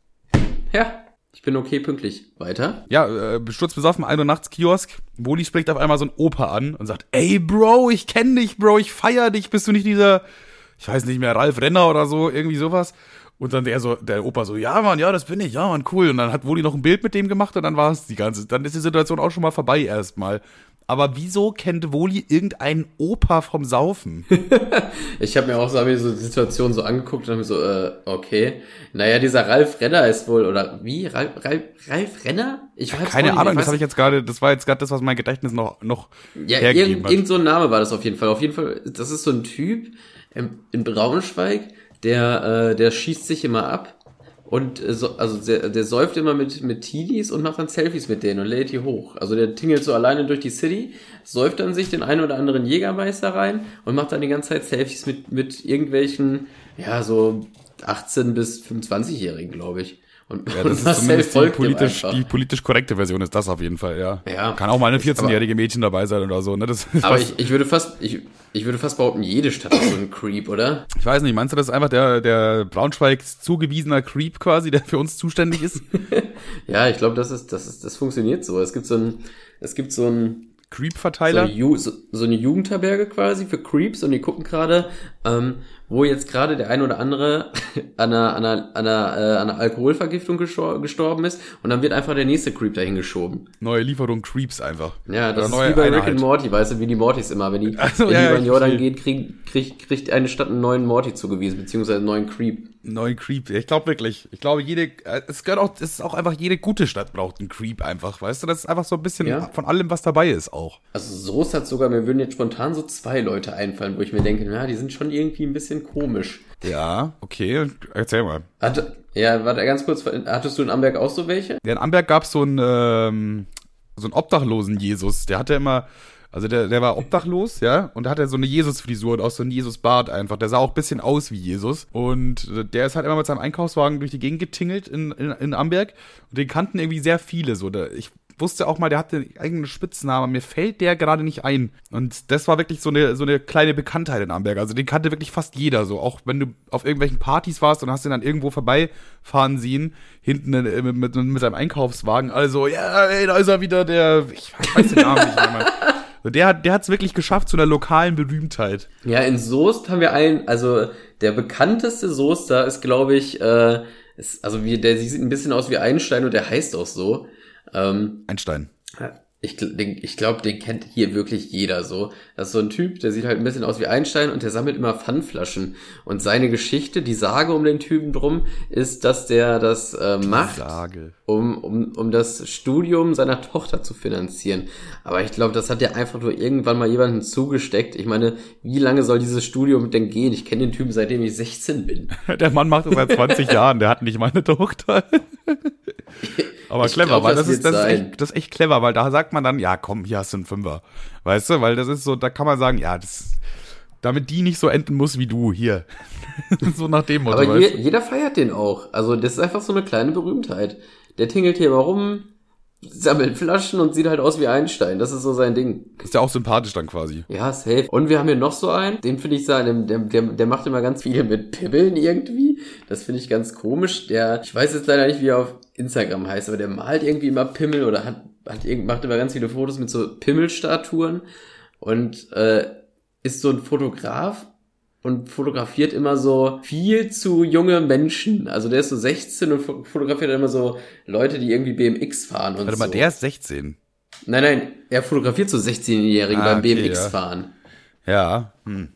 Ja, ich bin okay pünktlich. Weiter? Ja, äh, sturzbesoffen, ein Uhr nachts Kiosk. Woli spricht auf einmal so ein Opa an und sagt, ey Bro, ich kenn dich, Bro, ich feier dich, bist du nicht dieser, ich weiß nicht mehr, Ralf Renner oder so, irgendwie sowas. Und dann der so, der Opa so, ja Mann, ja, das bin ich, ja Mann, cool. Und dann hat Woli noch ein Bild mit dem gemacht und dann war es die ganze, dann ist die Situation auch schon mal vorbei erstmal. Aber wieso kennt Woli irgendeinen Opa vom Saufen? (laughs) ich habe mir auch so, hab mir so die Situation so angeguckt und habe mir so, äh, okay. Naja, dieser Ralf Renner ist wohl, oder wie? Ralf, Ralf, Ralf Renner? Ich weiß Keine Ahnung, das habe ich jetzt gerade, das war jetzt gerade das, was mein Gedächtnis noch, noch ja, hergegeben irgend, hat. Irgend so ein Name war das auf jeden Fall. Auf jeden Fall, das ist so ein Typ in Braunschweig, der, äh, der schießt sich immer ab und äh, so, also der, der säuft immer mit, mit Teenies und macht dann Selfies mit denen und lädt die hoch. Also der tingelt so alleine durch die City, säuft dann sich den einen oder anderen Jägermeister rein und macht dann die ganze Zeit Selfies mit, mit irgendwelchen, ja, so 18 bis 25-Jährigen, glaube ich. Und, ja, das und ist zumindest die politisch, die politisch korrekte Version ist das auf jeden Fall, ja. ja Kann auch mal eine 14-jährige Mädchen dabei sein oder so, ne? Das aber ich, ich würde fast, ich, ich würde fast behaupten, jede Stadt ist so ein Creep, oder? Ich weiß nicht, meinst du, das ist einfach der, der Braunschweig zugewiesener Creep quasi, der für uns zuständig ist? (laughs) ja, ich glaube, das ist, das ist, das funktioniert so. Es gibt so ein, es gibt so ein, Creep-Verteiler? So, so, so, eine Jugendherberge quasi für Creeps und die gucken gerade, ähm, wo jetzt gerade der ein oder andere (laughs) an einer, an einer, an einer, äh, an einer Alkoholvergiftung gestorben ist und dann wird einfach der nächste Creep dahin geschoben. Neue Lieferung Creeps einfach. Ja, das oder ist wie bei Rick and Morty, weißt du, wie die Mortys immer. Wenn die, also, wenn ja, die den Jordan geht, kriegt, kriegt, kriegt eine Stadt einen neuen Morty zugewiesen, beziehungsweise einen neuen Creep. Neuen Creep, ich glaube wirklich. Ich glaube, jede, äh, es gehört auch, es ist auch einfach, jede gute Stadt braucht einen Creep einfach, weißt du? Das ist einfach so ein bisschen ja. von allem, was dabei ist auch. Also Soest hat sogar, mir würden jetzt spontan so zwei Leute einfallen, wo ich mir denke, ja, die sind schon irgendwie ein bisschen komisch. Ja, okay. Erzähl mal. Hatte, ja, warte, ganz kurz. Hattest du in Amberg auch so welche? Ja, in Amberg gab es so einen, ähm, so einen Obdachlosen-Jesus. Der hatte immer, also der, der war obdachlos, ja, und hatte so eine Jesus-Frisur und auch so einen Jesus-Bart einfach. Der sah auch ein bisschen aus wie Jesus. Und der ist halt immer mit seinem Einkaufswagen durch die Gegend getingelt in, in, in Amberg. Und den kannten irgendwie sehr viele so. Ich wusste auch mal, der hatte einen eigenen Spitznamen. Mir fällt der gerade nicht ein. Und das war wirklich so eine, so eine kleine Bekanntheit in Amberg. Also den kannte wirklich fast jeder so. Auch wenn du auf irgendwelchen Partys warst und hast ihn dann irgendwo vorbeifahren sehen, hinten mit, mit, mit seinem Einkaufswagen. Also, ja, ey, da ist er wieder, der, ich weiß den Namen nicht mehr. (laughs) Der hat hat's wirklich geschafft zu einer lokalen Berühmtheit. Ja, in Soest haben wir einen, also der bekannteste Soester ist, glaube ich, äh, ist, also wie, der sieht ein bisschen aus wie Einstein und der heißt auch so. Ähm, Einstein. Ich, ich glaube, den kennt hier wirklich jeder so. Das ist so ein Typ, der sieht halt ein bisschen aus wie Einstein und der sammelt immer Pfandflaschen. Und seine Geschichte, die Sage um den Typen drum, ist, dass der das äh, macht, um, um, um das Studium seiner Tochter zu finanzieren. Aber ich glaube, das hat ja einfach nur irgendwann mal jemanden zugesteckt. Ich meine, wie lange soll dieses Studium denn gehen? Ich kenne den Typen, seitdem ich 16 bin. (laughs) Der Mann macht das seit 20 (laughs) Jahren, der hat nicht meine Tochter. (laughs) Aber ich clever, glaub, weil das, das ist, das ist, echt, das ist echt clever, weil da sagt man dann, ja, komm, hier hast du einen Fünfer. Weißt du, weil das ist so, da kann man sagen, ja, das, damit die nicht so enden muss wie du, hier. (laughs) so nach dem Motto. Aber je, jeder feiert den auch. Also, das ist einfach so eine kleine Berühmtheit. Der tingelt hier mal rum, sammelt Flaschen und sieht halt aus wie Einstein. Das ist so sein Ding. Ist ja auch sympathisch dann quasi. Ja, safe. Und wir haben hier noch so einen, den finde ich sagen, der, der, der macht immer ganz viel mit Pibbeln irgendwie. Das finde ich ganz komisch. Der, ich weiß jetzt leider nicht, wie er auf Instagram heißt, aber der malt irgendwie immer Pimmel oder hat, hat macht immer ganz viele Fotos mit so Pimmelstatuen und äh, ist so ein Fotograf und fotografiert immer so viel zu junge Menschen. Also der ist so 16 und fotografiert immer so Leute, die irgendwie BMX fahren und Warte so. mal, der ist 16. Nein, nein, er fotografiert so 16-Jährigen ah, beim okay, BMX ja. fahren. Ja. Hm.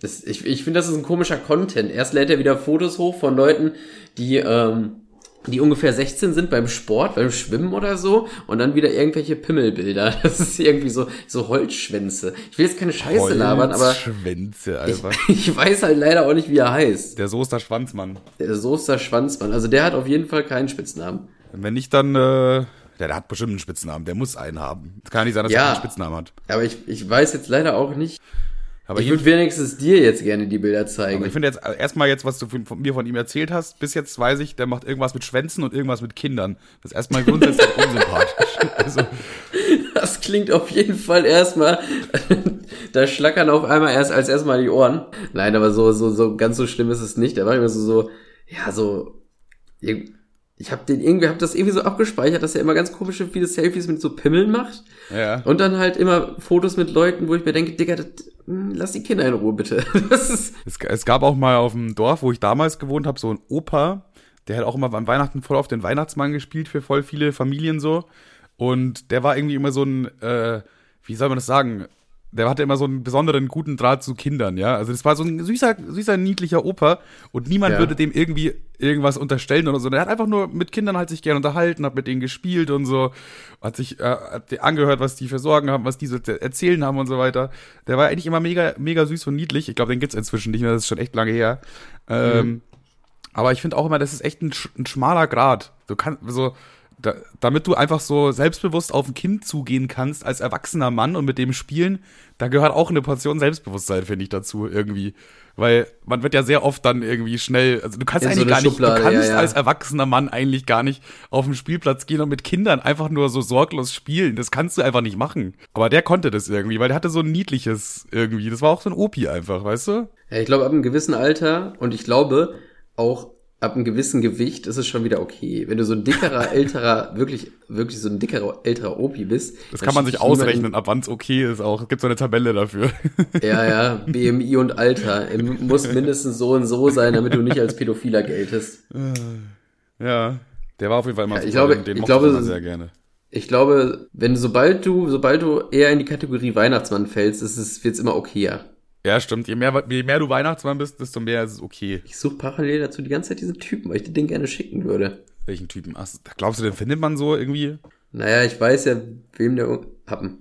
Das, ich ich finde, das ist ein komischer Content. Erst lädt er wieder Fotos hoch von Leuten, die ähm, die ungefähr 16 sind beim Sport, beim Schwimmen oder so und dann wieder irgendwelche Pimmelbilder. (laughs) Das ist irgendwie so so Holzschwänze. Ich will jetzt keine Scheiße labern, aber Schwänze, Alter. Ich, (laughs) ich, weiß halt leider auch nicht, wie er heißt. Der Soester Schwanzmann. Der Soester Schwanzmann. Also der hat auf jeden Fall keinen Spitznamen. Wenn nicht, dann äh, der, der hat bestimmt einen Spitznamen. Der muss einen haben. Es kann nicht sein, dass ja, er einen Spitznamen hat. Aber ich, ich weiß jetzt leider auch nicht, aber ich würde wenigstens dir jetzt gerne die Bilder zeigen. Aber ich finde jetzt äh, erstmal jetzt, was du von, von, mir von ihm erzählt hast, bis jetzt weiß ich, der macht irgendwas mit Schwänzen und irgendwas mit Kindern. Das ist erstmal grundsätzlich (laughs) unsympathisch. Also. Das klingt auf jeden Fall erstmal, (laughs) da schlackern auf einmal erst als erstmal die Ohren. Nein, aber so, so, so ganz so schlimm ist es nicht. Da war immer so, so, ja, so, ich habe den irgendwie, hab das irgendwie so abgespeichert, dass er immer ganz komische viele Selfies mit so Pimmeln macht. Ja. Und dann halt immer Fotos mit Leuten, wo ich mir denke, Digga, das, hm, lass die Kinder in Ruhe bitte. (laughs) Das ist es, es gab auch mal auf dem Dorf, wo ich damals gewohnt habe, so ein Opa, der hat auch immer beim Weihnachten voll auf den Weihnachtsmann gespielt für voll viele Familien so. Und der war irgendwie immer so ein, äh, wie soll man das sagen? Der hatte immer so einen besonderen guten Draht zu Kindern, ja. Also das war so ein süßer, süßer, niedlicher Opa und niemand ja. würde dem irgendwie irgendwas unterstellen oder so. Der hat einfach nur mit Kindern halt sich gerne unterhalten, hat mit denen gespielt und so, hat sich äh, hat angehört, was die für Sorgen haben, was die so erzählen haben und so weiter. Der war eigentlich immer mega, mega süß und niedlich. Ich glaube, den gibt's inzwischen nicht mehr, das ist schon echt lange her. Ähm, mhm. Aber ich finde auch immer, das ist echt ein, ein schmaler Grad. Du kannst so da, damit du einfach so selbstbewusst auf ein Kind zugehen kannst als erwachsener Mann und mit dem spielen, da gehört auch eine Portion Selbstbewusstsein, finde ich, dazu irgendwie. Weil man wird ja sehr oft dann irgendwie schnell, also du kannst In so eigentlich eine gar nicht, Schublade, du kannst ja, ja. als erwachsener Mann eigentlich gar nicht auf den Spielplatz gehen und mit Kindern einfach nur so sorglos spielen. Das kannst du einfach nicht machen. Aber der konnte das irgendwie, weil der hatte so ein niedliches irgendwie. Das war auch so ein Opi einfach, weißt du? Ja, ich glaube, ab einem gewissen Alter und ich glaube auch ab einem gewissen Gewicht ist es schon wieder okay. Wenn du so ein dickerer, (laughs) älterer, wirklich, wirklich so ein dickerer, älterer Opi bist. Das kann man sich ausrechnen, ab wann es okay ist auch. Es gibt so eine Tabelle dafür. (laughs) Ja, ja, BMI und Alter. Er muss mindestens so und so sein, damit du nicht als Pädophiler geltest. ja. Der war auf jeden Fall immer Ja, ich glaube- den, ich glaube, man sehr gerne. Ich glaube, wenn sobald du, sobald du eher in die Kategorie Weihnachtsmann fällst, ist es, wird's immer okayer. Ja, stimmt. Je mehr, je mehr du Weihnachtsmann bist, desto mehr ist es okay. Ich suche parallel dazu die ganze Zeit diesen Typen, weil ich dir den gerne schicken würde. Welchen Typen? Ach, glaubst du, den findet man so irgendwie? Naja, ich weiß ja, wem der Happen.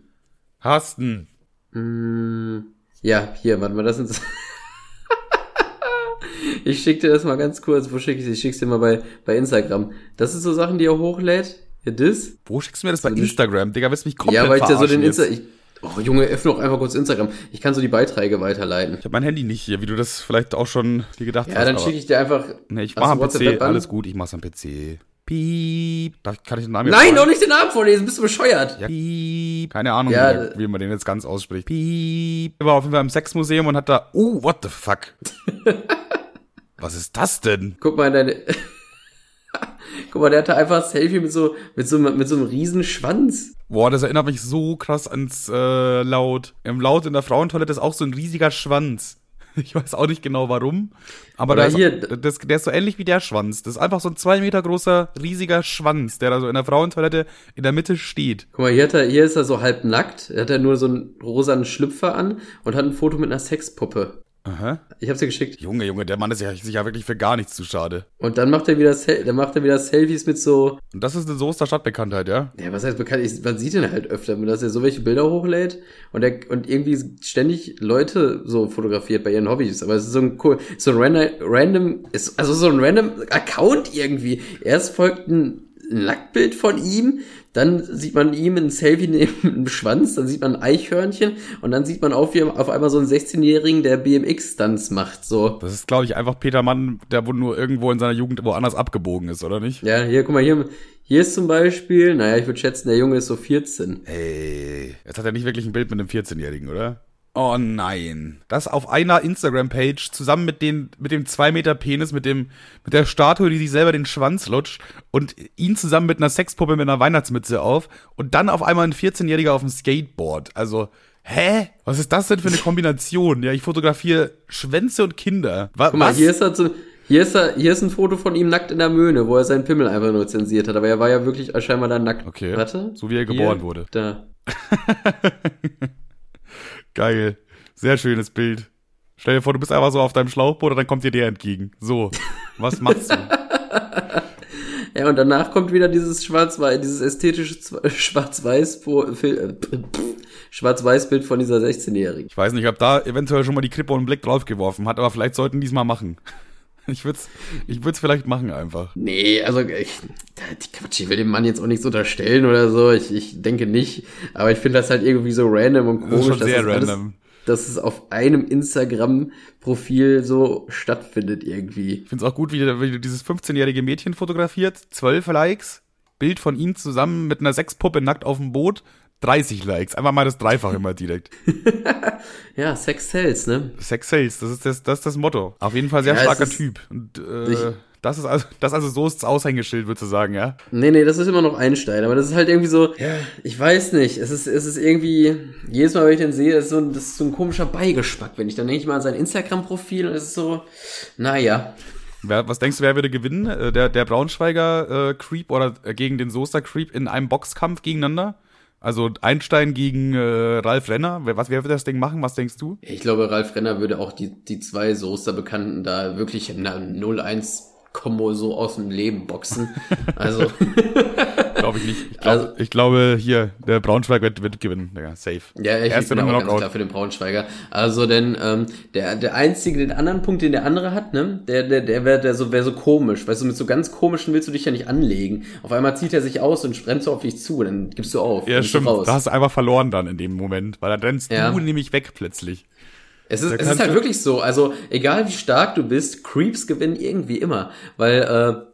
Hasten. Mm, ja, hier, warte mal, das sind. (laughs) ich schick dir das mal ganz kurz. Wo schicke ich Ich schick's dir mal bei, bei Instagram. Das ist so Sachen, die er hochlädt. Hier, das. Wo schickst du mir das bei So eine- Instagram? Digga, willst du mich komplett ja, weil ich ja so den Insta. Ich, oh, Junge, öffne doch einfach kurz Instagram. Ich kann so die Beiträge weiterleiten. Ich habe mein Handy nicht hier, wie du das vielleicht auch schon dir gedacht Ja, hast. dann aber- schicke ich dir einfach. Nee, ich Hast mach du am PC. Alles gut, ich mach's am PC. Piep. Darf, kann ich den Namen Nein, doch nicht den Namen vorlesen, bist du bescheuert. Ja, Piep. Keine Ahnung, Ja, wie, wie man den jetzt ganz ausspricht. Piep. Er war auf jeden Fall im Sexmuseum und hat da. Oh, what the fuck? (laughs) Was ist das denn? Guck mal in deine. Guck mal, der hatte einfach ein Selfie mit so, mit so, mit so einem riesen Schwanz. Boah, das erinnert mich so krass ans äh, Laut. Im Laut in der Frauentoilette ist auch so ein riesiger Schwanz. (laughs) Ich weiß auch nicht genau warum. Aber da ist, hier- das, der ist so ähnlich wie der Schwanz. Das ist einfach so ein zwei Meter großer, riesiger Schwanz, der da so in der Frauentoilette in der Mitte steht. Guck mal, hier, hat er, hier ist er so halb nackt. Er hat er nur so einen rosanen Schlüpfer an und hat ein Foto mit einer Sexpuppe. Aha. Ich hab's dir geschickt. Junge, Junge, der Mann ist ja, sich ja wirklich für gar nichts zu schade. Und dann macht er wieder, Sel dann macht er wieder Selfies mit so, Und das ist eine Soester Stadtbekanntheit, ja? ja, was heißt bekannt? Ich, man sieht ihn halt öfter, dass er so welche Bilder hochlädt und er, und irgendwie ständig Leute so fotografiert bei ihren Hobbys. Aber es ist so ein, cool- so ein random, random, ist, also so ein random Account irgendwie. Erst folgt ein Nacktbild von ihm, dann sieht man ihm ein Selfie neben (laughs) dem Schwanz, dann sieht man ein Eichhörnchen und dann sieht man auf, wie auf einmal so einen 16-Jährigen, der BMX-Stunts macht, so. Das ist, glaube ich, einfach Peter Mann, der wohl nur irgendwo in seiner Jugend woanders abgebogen ist, oder nicht? Ja, hier, guck mal, hier, hier ist zum Beispiel, naja, ich würde schätzen, der Junge ist so 14. Ey, jetzt hat er nicht wirklich ein Bild mit einem 14-Jährigen, oder? Oh nein. Das auf einer Instagram-Page zusammen mit, den, mit dem 2 Meter Penis, mit, dem, mit der Statue, die sich selber den Schwanz lutscht und ihn zusammen mit einer Sexpuppe mit einer Weihnachtsmütze auf und dann auf einmal ein 14-Jähriger auf dem Skateboard. Also, hä? Was ist das denn für eine Kombination? Ja, ich fotografiere Schwänze und Kinder. Wa Guck mal, was? hier ist er so, hier ist er, hier ist ein Foto von ihm nackt in der Möhne, wo er seinen Pimmel einfach nur zensiert hat, aber er war ja wirklich scheinbar dann nackt. Okay. Warte. So wie er Hier, geboren wurde. Da. (laughs) Geil. Sehr schönes Bild. Stell dir vor, du bist einfach so auf deinem Schlauchboot und dann kommt dir der entgegen. So. Was machst du? (laughs) Ja, und danach kommt wieder dieses Schwarz-Weiß, dieses ästhetische (laughs) äh, Schwarz-Weiß-Bild von dieser 16-Jährigen. Ich weiß nicht, ich habe da eventuell schon mal die Krippe und einen Blick drauf geworfen hat, aber vielleicht sollten die es mal machen. (laughs) Ich würde es ich würd's vielleicht machen einfach. Nee, also ich, die Quatsch, ich will dem Mann jetzt auch nichts unterstellen oder so. Ich, ich denke nicht. Aber ich finde das halt irgendwie so random und Das komisch, ist schon dass sehr das alles- random. dass es auf einem Instagram-Profil so stattfindet irgendwie. Ich finde es auch gut, wie, wie du dieses 15-jährige Mädchen fotografiert. 12 Likes. Bild von ihm zusammen mit einer Sexpuppe nackt auf dem Boot. 30 Likes. Einfach mal das Dreifache immer direkt. (laughs) Ja, Sex sells, ne? Sex Sales, das ist das, das ist das Motto. Auf jeden Fall sehr Ja, starker ist- Typ. Und, äh, Ich- das ist also, das also so ist das Aushängeschild, würdest du sagen, ja? Nee, nee, das ist immer noch Einstein, aber das ist halt irgendwie so, ja, ich weiß nicht, es ist, es ist irgendwie, jedes Mal, wenn ich den sehe, ist so ein, das ist so ein komischer Beigeschmack, wenn ich dann denke ich mal an sein Instagram-Profil und es ist so, naja. Wer, was denkst du, wer würde gewinnen? Äh, Der, der Braunschweiger äh, Creep oder äh, gegen den Soester Creep in einem Boxkampf gegeneinander? Also Einstein gegen äh, Ralf Renner. Wer, was, wer wird das Ding machen? Was denkst du? Ich glaube, Ralf Renner würde auch die, die zwei Soester-Bekannten da wirklich in einer 0-1 Kombo so aus dem Leben boxen. (laughs) Also, glaube ich nicht. Ich, glaub, also, ich glaube, hier, der Braunschweig wird, wird gewinnen. Ja, safe. Ja, ich Erste bin auch ganz klar für den Braunschweiger. Also, denn ähm, der, der einzige, den anderen Punkt, den der andere hat, ne, der, der, der wäre der so, wär so komisch. Weißt du, mit so ganz komischen willst du dich ja nicht anlegen. Auf einmal zieht er sich aus und so auf dich zu, dann gibst du auf. Ja, stimmt. Da hast du einfach verloren dann in dem Moment, weil dann rennst ja. du nämlich weg plötzlich. Es ist, es ist halt wirklich so. Also, egal wie stark du bist, Creeps gewinnen irgendwie immer. Weil, äh,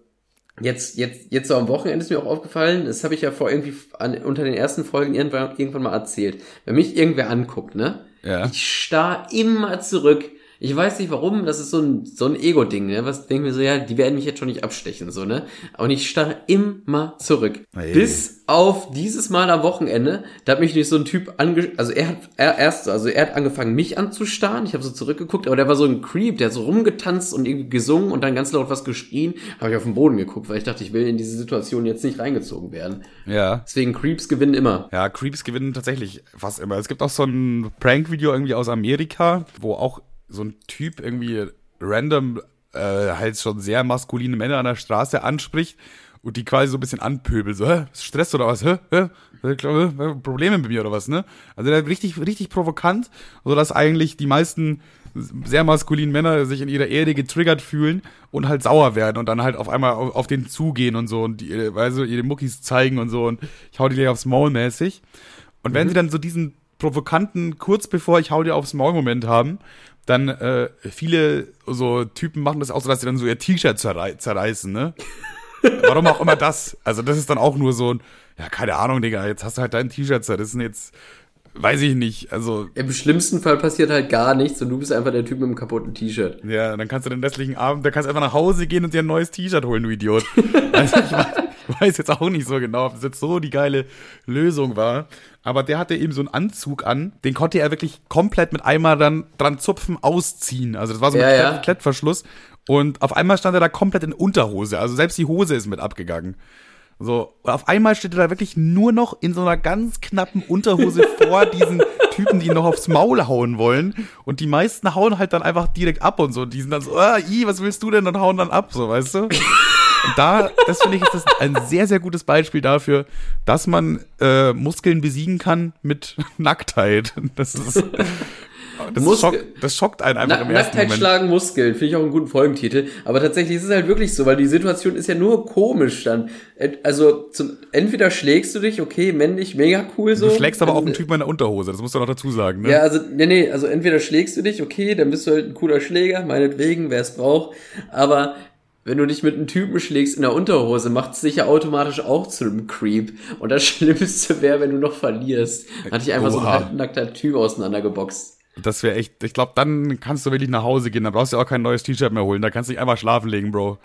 jetzt, jetzt, jetzt so am Wochenende ist mir auch aufgefallen, das habe ich ja vor irgendwie an, unter den ersten Folgen irgendwann, irgendwann mal erzählt. Wenn mich irgendwer anguckt, ne? Ja. Ich starr immer zurück ich weiß nicht warum, das ist so ein, so ein Ego-Ding, ne? Was denke mir so, ja, die werden mich jetzt schon nicht abstechen, so, ne? Und ich starre immer zurück. Hey. Bis auf dieses Mal am Wochenende, da hat mich nicht so ein Typ ange, also er hat, er erst, also er hat angefangen, mich anzustarren. Ich habe so zurückgeguckt, aber der war so ein Creep, der hat so rumgetanzt und irgendwie gesungen und dann ganz laut was geschrien. Habe ich auf den Boden geguckt, weil ich dachte, ich will in diese Situation jetzt nicht reingezogen werden. Ja. Deswegen Creeps gewinnen immer. Ja, Creeps gewinnen tatsächlich fast immer. Es gibt auch so ein Prank-Video irgendwie aus Amerika, wo auch so ein Typ irgendwie random äh, halt schon sehr maskuline Männer an der Straße anspricht und die quasi so ein bisschen anpöbelt, so, hä, Stress oder was, hä, hä, Probleme mit mir oder was, ne? Also der richtig, richtig provokant, so dass eigentlich die meisten sehr maskulinen Männer sich in ihrer Erde getriggert fühlen und halt sauer werden und dann halt auf einmal auf, auf den zugehen und so und die, weil so ihre Muckis zeigen und so und ich hau die gleich aufs Maul mäßig. Und wenn mhm. sie dann so diesen provokanten, kurz bevor ich hau dir aufs Maul Moment haben, dann äh, viele so Typen machen das auch so, dass sie dann so ihr T-Shirt zerrei zerreißen, ne? Warum auch immer das? Also das ist dann auch nur so ein, ja, keine Ahnung, Digga, jetzt hast du halt dein T-Shirt zerrissen, jetzt weiß ich nicht, also. Im schlimmsten Fall passiert halt gar nichts und du bist einfach der Typ mit dem kaputten T-Shirt. Ja, dann kannst du den restlichen Abend, da kannst du einfach nach Hause gehen und dir ein neues T-Shirt holen, du Idiot. (laughs) also ich weiß, (laughs) weiß jetzt auch nicht so genau, ob das jetzt so die geile Lösung war. Aber der hatte eben so einen Anzug an, den konnte er wirklich komplett mit einmal dann dran zupfen, ausziehen. Also das war so ein ja, ja. Klettverschluss. Und auf einmal stand er da komplett in Unterhose. Also selbst die Hose ist mit abgegangen. So, auf einmal steht er da wirklich nur noch in so einer ganz knappen Unterhose (laughs) vor diesen Typen, die ihn noch aufs Maul hauen wollen. Und die meisten hauen halt dann einfach direkt ab und so. Die sind dann so, ah, i, was willst du denn? Und hauen dann ab, so, weißt du? (laughs) Und da, das finde ich, ist das ein sehr, sehr gutes Beispiel dafür, dass man äh, Muskeln besiegen kann mit (laughs) Nacktheit. Das ist. Das, Muskel schockt, das schockt einen einfach Na, im ersten Nacktheit Moment. schlagen Muskeln, finde ich auch einen guten Folgentitel. Aber tatsächlich ist es halt wirklich so, weil die Situation ist ja nur komisch dann. Also zum, entweder schlägst du dich, okay, männlich, mega cool so. Du schlägst aber auch einen Typen in der Unterhose, das musst du noch dazu sagen, ne? Ja, also, nee, nee, also entweder schlägst du dich, okay, dann bist du halt ein cooler Schläger, meinetwegen, wer es braucht. Aber wenn du dich mit einem Typen schlägst in der Unterhose, macht es dich ja automatisch auch zu einem Creep. Und das (laughs) Schlimmste wäre, wenn du noch verlierst. Hat dich einfach Oha. so ein halbnackter Typ auseinandergeboxt. Das wäre echt, ich glaube, dann kannst du wirklich nach Hause gehen. Dann brauchst du auch kein neues T-Shirt mehr holen. Da kannst du dich einfach schlafen legen, Bro.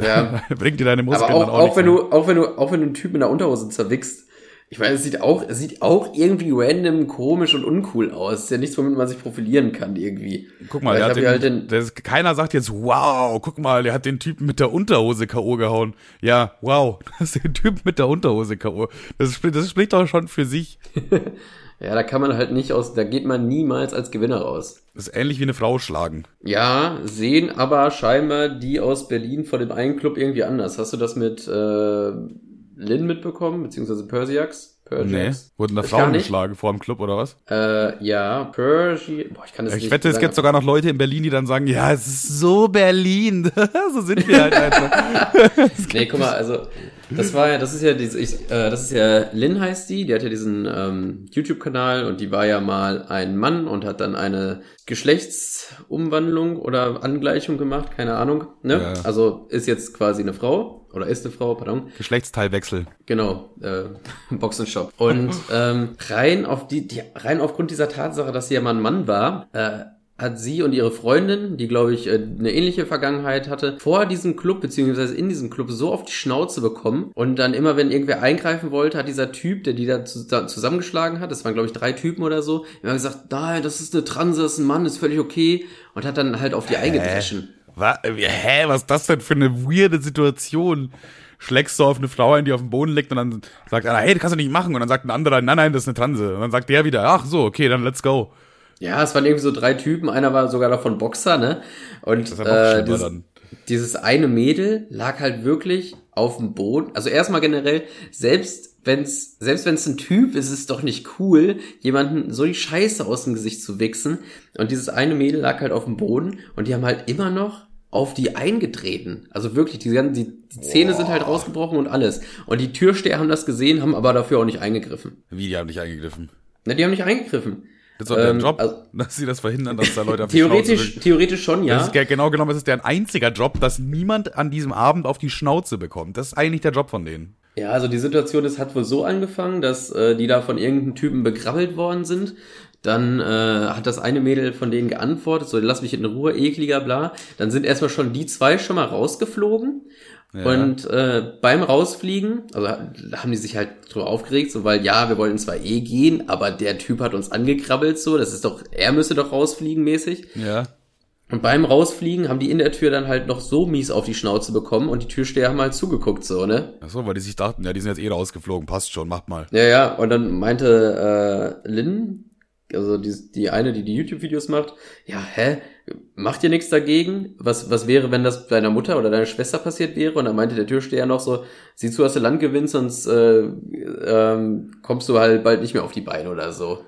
Ja. (laughs) Bringt dir deine Muskeln Aber auch, auch, auch wenn du, auch wenn du, auch wenn du einen Typ in der Unterhose zerwickst, ich weiß, es sieht auch, es sieht auch irgendwie random, komisch und uncool aus. Ist ja nichts, womit man sich profilieren kann, irgendwie. Guck mal, der hat den, halt den, der ist, keiner sagt jetzt, wow, guck mal, der hat den Typen mit der Unterhose K.O. gehauen. Ja, wow, (laughs) das ist der Typ mit der Unterhose K.O. Das, das spricht doch schon für sich. (laughs) ja, da kann man halt nicht aus, da geht man niemals als Gewinner raus. Das ist ähnlich wie eine Frau schlagen. Ja, sehen aber scheinbar die aus Berlin vor dem einen Club irgendwie anders. Hast du das mit, äh, Lin mitbekommen, beziehungsweise Persiax. Persiax. Nee, wurden da Frauen geschlagen vor dem Club oder was? Äh, ja, Persi Boah, ich kann das ich nicht wette, es gibt sogar noch Leute in Berlin, die dann sagen, ja, es ist so Berlin. (laughs) so sind wir halt (laughs) einfach. nee, guck mal, also das war ja, das ist ja diese, ich, äh, das ist ja Lin heißt die, die hat ja diesen ähm, YouTube-Kanal und die war ja mal ein Mann und hat dann eine Geschlechtsumwandlung oder Angleichung gemacht, keine Ahnung. Ne? Ja. Also ist jetzt quasi eine Frau oder ist eine Frau, pardon. Geschlechtsteilwechsel. Genau, äh, (laughs) Boxenshop. Und ähm, rein auf die, die, rein aufgrund dieser Tatsache, dass sie ja mal ein Mann war, äh, hat sie und ihre Freundin, die glaube ich äh, eine ähnliche Vergangenheit hatte, vor diesem Club beziehungsweise in diesem Club so auf die Schnauze bekommen und dann immer, wenn irgendwer eingreifen wollte, hat dieser Typ, der die da zusammengeschlagen hat, das waren glaube ich drei Typen oder so, immer gesagt, nein, das ist eine Transe, das ist ein Mann, ist völlig okay und hat dann halt auf die eingedreschen. Was, hä, was ist das denn für eine weirde Situation? Schlägst du auf eine Frau ein, die auf dem Boden liegt und dann sagt einer, hey, das kannst du nicht machen. Und dann sagt ein anderer, nein, nein, das ist eine Transe. Und dann sagt der wieder, ach so, okay, dann let's go. Ja, es waren irgendwie so drei Typen. Einer war sogar davon Boxer, ne? Und äh, dieses, dieses eine Mädel lag halt wirklich auf dem Boden. Also erstmal generell, selbst wenn's, selbst wenn's ein Typ ist, ist es doch nicht cool, jemanden so die Scheiße aus dem Gesicht zu wichsen. Und dieses eine Mädel lag halt auf dem Boden und die haben halt immer noch auf die eingetreten. Also wirklich, die, ganzen, die, die Zähne sind halt rausgebrochen und alles. Und die Türsteher haben das gesehen, haben aber dafür auch nicht eingegriffen. Wie, die haben nicht eingegriffen? Na, die haben nicht eingegriffen. Das ist doch deren Ähm, Job, also- (laughs) dass sie das verhindern, dass da Leute auf die Schnauze Theoretisch, kriegen. theoretisch schon, ja. Das ist ge- genau genommen, das ist deren einziger Job, dass niemand an diesem Abend auf die Schnauze bekommt. Das ist eigentlich der Job von denen. Ja, also die Situation ist, hat wohl so angefangen, dass äh, die da von irgendeinem Typen begrabbelt worden sind. Dann äh, hat das eine Mädel von denen geantwortet, so lass mich in Ruhe, ekliger, bla. Dann sind erstmal schon die zwei schon mal rausgeflogen. Ja. Und äh, beim Rausfliegen, also haben die sich halt drüber aufgeregt, so weil ja, wir wollten zwar eh gehen, aber der Typ hat uns angekrabbelt, so, das ist doch, er müsste doch rausfliegen mäßig. Ja. Und beim Rausfliegen haben die in der Tür dann halt noch so mies auf die Schnauze bekommen und die Türsteher haben halt zugeguckt, so, ne? Ach so, weil die sich dachten, ja, die sind jetzt eh rausgeflogen, passt schon, macht mal. Ja, ja, und dann meinte äh, Lynn, also die, die eine, die die YouTube-Videos macht, ja, hä, macht ihr nichts dagegen? Was, was wäre, wenn das deiner Mutter oder deiner Schwester passiert wäre? Und dann meinte der Türsteher noch so, sieh zu, dass du Land gewinnst, sonst äh, ähm, kommst du halt bald nicht mehr auf die Beine oder so.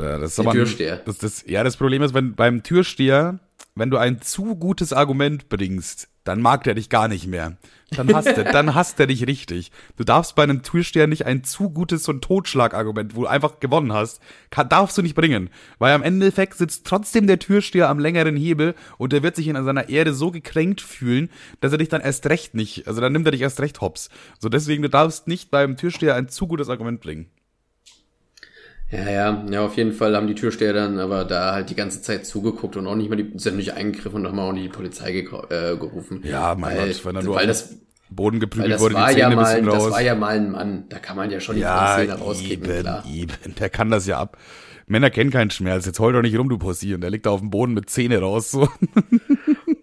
Ja, das ist Der aber ein- Türsteher. Das, das, ja, das Problem ist, wenn beim Türsteher, wenn du ein zu gutes Argument bringst, dann mag der dich gar nicht mehr. Dann (laughs) hasst er, dann hasst er dich richtig. Du darfst bei einem Türsteher nicht ein zu gutes so ein Totschlagargument, wo du einfach gewonnen hast, kann, darfst du nicht bringen. Weil am Endeffekt sitzt trotzdem der Türsteher am längeren Hebel und der wird sich in seiner Erde so gekränkt fühlen, dass er dich dann erst recht nicht, also dann nimmt er dich erst recht hops. So deswegen, du darfst nicht beim Türsteher ein zu gutes Argument bringen. Ja, ja, ja, auf jeden Fall haben die Türsteher dann aber da halt die ganze Zeit zugeguckt und auch nicht mal die, sind nicht eingegriffen und haben auch nicht die Polizei gekau- äh, gerufen. Ja, mein weil, Gott, wenn er nur weil auf das, Boden geprügelt das wurde, war die ja Zähne ein mal, bisschen raus. das war ja mal ein Mann. Da kann man ja schon die Ja, Zähne rauskicken, eben, klar. eben. Der kann das ja ab. Männer kennen keinen Schmerz. Jetzt heul doch nicht rum, du Pussy. Und der liegt da auf dem Boden mit Zähne raus. So. (laughs)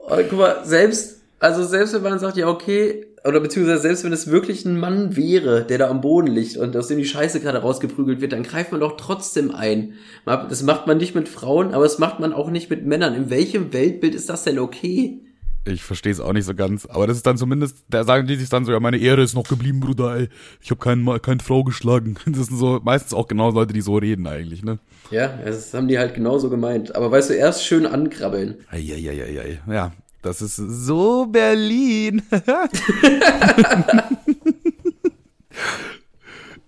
Oh, guck mal, selbst, also selbst wenn man sagt, ja, okay, oder beziehungsweise selbst wenn es wirklich ein Mann wäre, der da am Boden liegt und aus dem die Scheiße gerade rausgeprügelt wird, dann greift man doch trotzdem ein. Das macht man nicht mit Frauen, aber das macht man auch nicht mit Männern. In welchem Weltbild ist das denn okay? Ich verstehe es auch nicht so ganz. Aber das ist dann zumindest, da sagen die sich dann so, ja, meine Ehre ist noch geblieben, Bruder, ey. Ich habe keinen, keine Frau geschlagen. (laughs) Das sind so meistens auch genau Leute, die so reden eigentlich, ne? Ja, das haben die halt genauso gemeint. Aber weißt du, erst schön ankrabbeln. Eieieiei. Ja, das ist so Berlin. (laughs)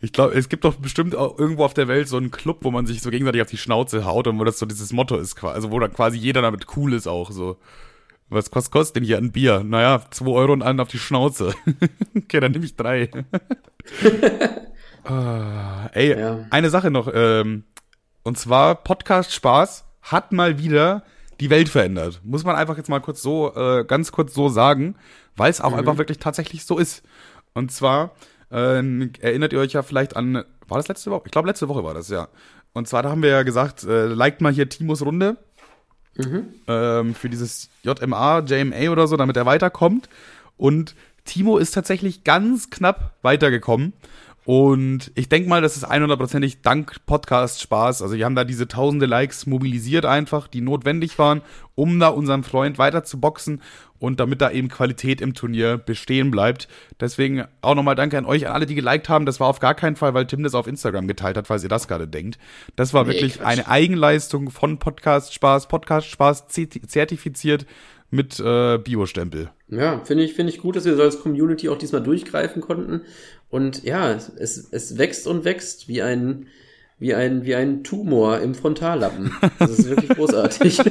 Ich glaube, es gibt doch bestimmt auch irgendwo auf der Welt so einen Club, wo man sich so gegenseitig auf die Schnauze haut und wo das so dieses Motto ist, quasi, also wo dann quasi jeder damit cool ist auch so. Was, was kostet denn hier ein Bier? Naja, zwei Euro und einen auf die Schnauze. (laughs) okay, dann nehme ich drei. (laughs) ah, ey, Ja. eine Sache noch. Ähm, und zwar Podcast Spaß hat mal wieder die Welt verändert. Muss man einfach jetzt mal kurz so, äh, ganz kurz so sagen, weil es auch einfach wirklich tatsächlich so ist. Und zwar ähm, erinnert ihr euch ja vielleicht an, war das letzte Woche? Ich glaube, letzte Woche war das, ja. Und zwar, da haben wir ja gesagt, äh, liked mal hier Timos Runde ähm, für dieses JMA, JMA oder so, damit er weiterkommt. Und Timo ist tatsächlich ganz knapp weitergekommen. Und ich denke mal, das ist 100%ig dank Podcast Spaß. Also, wir haben da diese tausende Likes mobilisiert einfach, die notwendig waren, um da unseren Freund weiter zu boxen und damit da eben Qualität im Turnier bestehen bleibt. Deswegen auch nochmal danke an euch, an alle, die geliked haben. Das war auf gar keinen Fall, weil Tim das auf Instagram geteilt hat, falls ihr das gerade denkt. Das war Nee, wirklich Quatsch. eine Eigenleistung von Podcast Spaß, Podcast Spaß zerti- zertifiziert mit äh, Bio-Stempel. Ja, finde ich, finde ich gut, dass wir so als Community auch diesmal durchgreifen konnten. Und ja, es, es, wächst und wächst wie ein, wie ein, wie ein Tumor im Frontallappen. Das ist wirklich großartig. (laughs)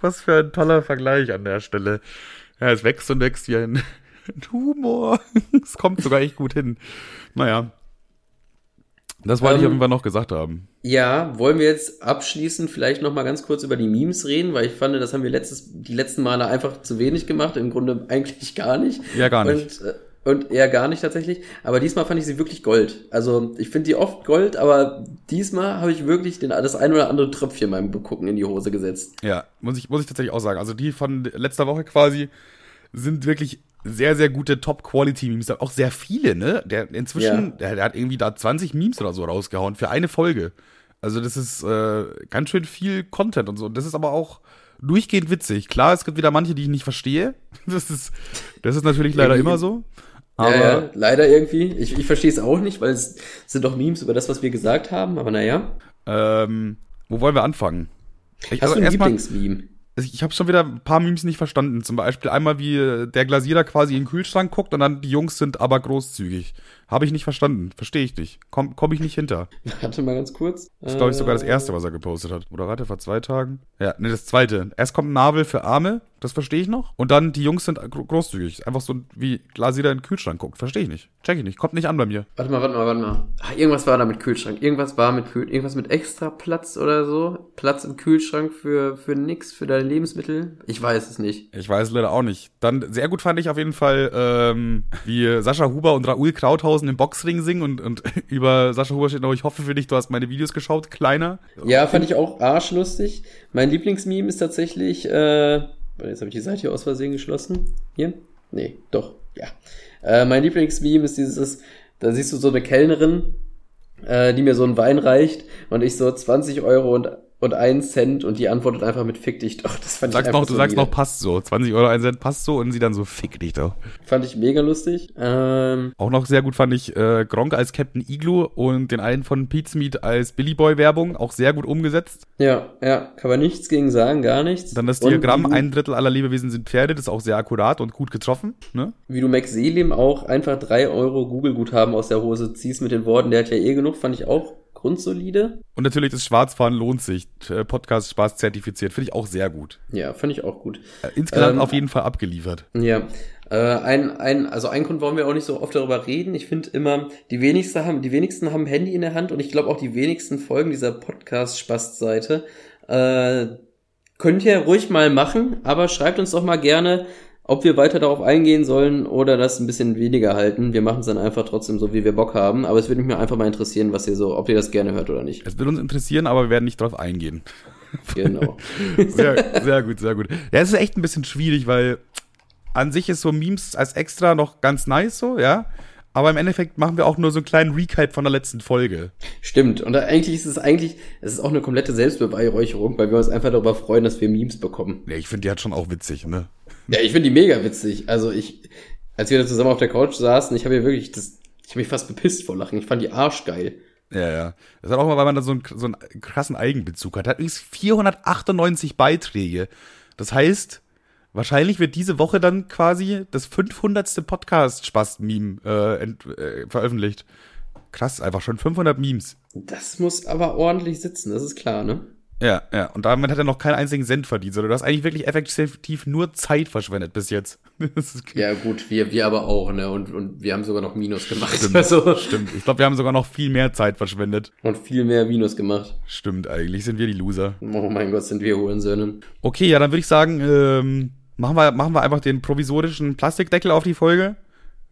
Was für ein toller Vergleich an der Stelle. Ja, es wächst und wächst wie ein (laughs) Humor. Es kommt sogar echt gut hin. Naja. Das wollte ich Ähm, auf jeden Fall noch gesagt haben. Ja, wollen wir jetzt abschließend vielleicht noch mal ganz kurz über die Memes reden, weil ich fand, das haben wir letztes, die letzten Male einfach zu wenig gemacht, im Grunde eigentlich gar nicht. Ja, gar nicht. Und, äh, und eher gar nicht tatsächlich. Aber diesmal fand ich sie wirklich Gold. Also ich finde die oft Gold, aber diesmal habe ich wirklich den, das ein oder andere Tröpfchen beim Begucken in die Hose gesetzt. Ja, muss ich, muss ich tatsächlich auch sagen. Also die von letzter Woche quasi sind wirklich sehr, sehr gute Top-Quality-Memes. Auch sehr viele, ne? Der inzwischen, Ja. der, der hat irgendwie da 20 Memes oder so rausgehauen für eine Folge. Also das ist äh, ganz schön viel Content und so. Und das ist aber auch durchgehend witzig. Klar, es gibt wieder manche, die ich nicht verstehe. (laughs) Das ist, das ist natürlich leider immer so. Aber ja, ja, leider irgendwie. Ich, ich verstehe es auch nicht, weil es sind doch Memes über das, was wir gesagt haben, aber naja. ähm, wo wollen wir anfangen? Ich, Hast du ein Lieblingsmeme? Also ich habe schon wieder ein paar Memes nicht verstanden. Zum Beispiel einmal, wie äh, der Glasierer quasi in den Kühlschrank guckt und dann die Jungs sind aber großzügig. Habe ich nicht verstanden. Verstehe ich nicht. Komm, komm ich nicht hinter. Warte mal ganz kurz. Das ist, glaube ich, sogar das erste, was er gepostet hat. Oder warte, vor zwei Tagen? Ja, ne, das zweite. Erst kommt Nabel für Arme, das verstehe ich noch. Und dann die Jungs sind gro großzügig. Einfach so wie Glasierer in den Kühlschrank guckt. Verstehe ich nicht. Check ich nicht. Kommt nicht an bei mir. Warte mal, warte mal, warte mal. Ah, irgendwas war da mit Kühlschrank. Irgendwas war mit Kühl irgendwas mit extra Platz oder so. Platz im Kühlschrank für, für nix, für deine Lebensmittel. Ich weiß es nicht. Ich weiß leider auch nicht. Dann sehr gut fand ich auf jeden Fall, ähm, wie Sascha Huber und Raoul Krauthausen im Boxring singen und, und (laughs) über Sascha Huber steht noch, ich hoffe für dich, du hast meine Videos geschaut, kleiner. Ja, fand ich auch arschlustig. Mein Lieblingsmeme ist tatsächlich, äh, warte, jetzt habe ich die Seite hier aus Versehen geschlossen. Hier? Nee, doch, ja. Äh, mein Lieblingsmeme ist dieses, da siehst du so eine Kellnerin, äh, die mir so einen Wein reicht und ich so 20 Euro und, und 1 Cent und die antwortet einfach mit Fick dich doch. Das fand Sagst ich noch, du so sagst nieder. noch, passt so. 20 Euro ein Cent passt so und sie dann so, fick dich doch. Fand ich mega lustig. Ähm, Auch noch sehr gut fand ich äh, Gronk als Captain Igloo und den einen von Pete's Meat als Billy Boy Werbung. Auch sehr gut umgesetzt. ja, ja, kann man nichts gegen sagen, gar nichts. Dann das Diagramm, ein Drittel aller Lebewesen sind Pferde, das ist auch sehr akkurat und gut getroffen. Ne? Wie du Max Selim auch einfach drei Euro Google-Guthaben aus der Hose ziehst mit den Worten, der hat ja eh genug, fand ich auch grundsolide. Und natürlich das Schwarzfahren lohnt sich. Äh, Podcast Spaß zertifiziert. Finde ich auch sehr gut. Ja, fand ich auch gut. Äh, insgesamt Ähm, auf jeden Fall abgeliefert. Ja. Äh, ein, ein, also ein Grund wollen wir auch nicht so oft darüber reden. Ich finde immer, die wenigsten haben, die wenigsten haben Handy in der Hand und ich glaube auch die wenigsten Folgen dieser Podcast-Spast-Seite. Äh, könnt ihr ruhig mal machen, aber schreibt uns doch mal gerne, ob wir weiter darauf eingehen sollen oder das ein bisschen weniger halten. Wir machen es dann einfach trotzdem so, wie wir Bock haben. Aber es würde mich einfach mal interessieren, was ihr so, ob ihr das gerne hört oder nicht. Es wird uns interessieren, aber wir werden nicht drauf eingehen. (laughs) Genau. (laughs) Sehr, sehr gut, sehr gut. Ja, es ist echt ein bisschen schwierig, weil an sich ist so Memes als extra noch ganz nice so, ja. Aber im Endeffekt machen wir auch nur so einen kleinen Recap von der letzten Folge. Stimmt. Und eigentlich ist es eigentlich, es ist auch eine komplette Selbstbeweihräucherung, weil wir uns einfach darüber freuen, dass wir Memes bekommen. Ja, ich finde die hat schon auch witzig, ne? Ja, ich finde die mega witzig. Also ich, als wir da zusammen auf der Couch saßen, ich habe ja wirklich das, ich habe mich fast bepisst vor Lachen. Ich fand die arschgeil. Ja, ja. Das ist auch mal, weil man da so einen, so einen krassen Eigenbezug hat. Hat übrigens 498 Beiträge. Das heißt, wahrscheinlich wird diese Woche dann quasi das 500. Podcast-Spaß-Meme äh, äh, veröffentlicht. Krass, einfach schon 500 Memes. Das muss aber ordentlich sitzen, das ist klar, ne? Ja, ja. Und damit hat er noch keinen einzigen Cent verdient, sondern du hast eigentlich wirklich effektiv nur Zeit verschwendet bis jetzt. (laughs) Ja, gut, wir, wir aber auch, ne? Und, und wir haben sogar noch Minus gemacht. Stimmt. (laughs) Also, Stimmt. Ich glaube, wir haben sogar noch viel mehr Zeit verschwendet. und viel mehr Minus gemacht. Stimmt, eigentlich sind wir die Loser. Oh mein Gott, sind wir Hurensöhne. Okay, ja, dann würde ich sagen, ähm, machen, wir, machen wir einfach den provisorischen Plastikdeckel auf die Folge.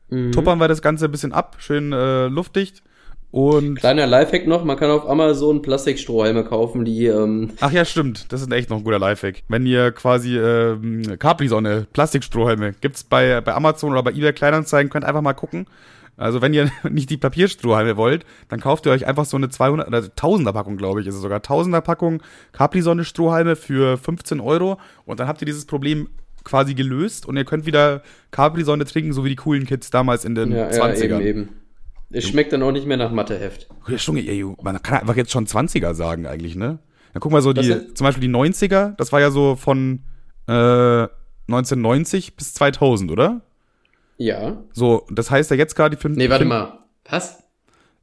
Mhm. Tuppern wir das Ganze ein bisschen ab, schön äh, luftdicht. Und Kleiner Lifehack noch, man kann auf Amazon Plastikstrohhalme kaufen, die, ähm, ach ja, stimmt, das ist echt noch ein guter Lifehack. Wenn ihr quasi ähm, Capri-Sonne, Plastikstrohhalme, gibt's bei, bei Amazon oder bei eBay Kleinanzeigen, könnt einfach mal gucken. Also wenn ihr (laughs) nicht die Papierstrohhalme wollt, dann kauft ihr euch einfach so eine 200 oder 1000er Packung, glaube ich, ist es sogar 1000er Packung Capri-Sonne Strohhalme für 15 Euro und dann habt ihr dieses Problem quasi gelöst und ihr könnt wieder Capri-Sonne trinken, so wie die coolen Kids damals in den ja, ja, 20ern. eben, eben. Es schmeckt dann auch nicht mehr nach Matheheft. Junge, ey, man kann einfach jetzt schon 20er sagen eigentlich, ne? Dann guck mal so die, zum Beispiel die 90er, das war ja so von äh, 1990 bis 2000, oder? Ja. So, das heißt ja jetzt gerade die fünf, Nee, warte mal. Was?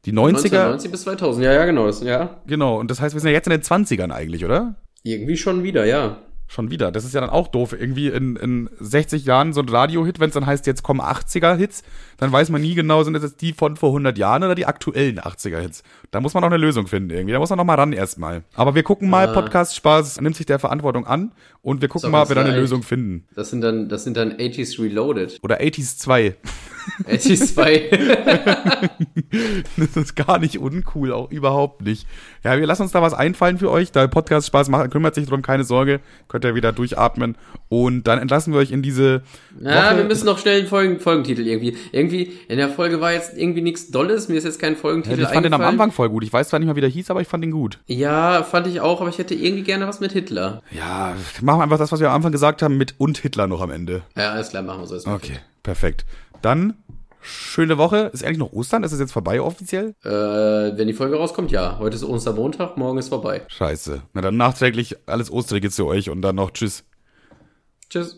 Die 90er, 1990 bis 2000. Ja, ja, genau. Das, ja. genau, und das heißt, wir sind ja jetzt in den 20ern eigentlich, oder? Irgendwie schon wieder, ja. Schon wieder. Das ist ja dann auch doof. Irgendwie in, in 60 Jahren so ein Radio-Hit, wenn es dann heißt, jetzt kommen 80er-Hits, dann weiß man nie genau, sind das jetzt die von vor 100 Jahren oder die aktuellen 80er-Hits. Da muss man noch eine Lösung finden irgendwie. Da muss man noch mal ran erstmal. Aber wir gucken mal, Ah. Podcast Spaß nimmt sich der Verantwortung an und wir gucken So, mal, ob wir da eine. Lösung finden. Das sind dann, das sind dann 80s Reloaded. Oder 80s 2. 80s 2. Das ist gar nicht uncool, auch überhaupt nicht. Ja, wir lassen uns da was einfallen für euch. Da Podcast Spaß macht, kümmert sich drum, keine Sorge. Könnt ihr wieder durchatmen. Und dann entlassen wir euch in diese Ja, Woche. wir müssen noch schnell einen Folgen Folgentitel irgendwie. Irgendwie, in der Folge war jetzt irgendwie nichts Dolles, mir ist jetzt kein Ja, Folgentitel ich fand den am. Anfang voll gut. Ich weiß zwar nicht mal, wie der hieß, aber ich fand den gut. Ja, fand ich auch, aber ich hätte irgendwie gerne was mit Hitler. Ja, machen wir einfach das, was wir am Anfang gesagt haben, mit und Hitler noch am Ende. Ja, alles klar, machen wir so. Ist okay. Okay, perfekt. Dann schöne Woche. Ist eigentlich noch Ostern? Ist es jetzt vorbei offiziell? Äh, wenn die Folge rauskommt, ja. Heute ist Ostermontag, morgen ist vorbei. Scheiße. Na dann nachträglich alles Osterige zu euch und dann noch Tschüss. Tschüss.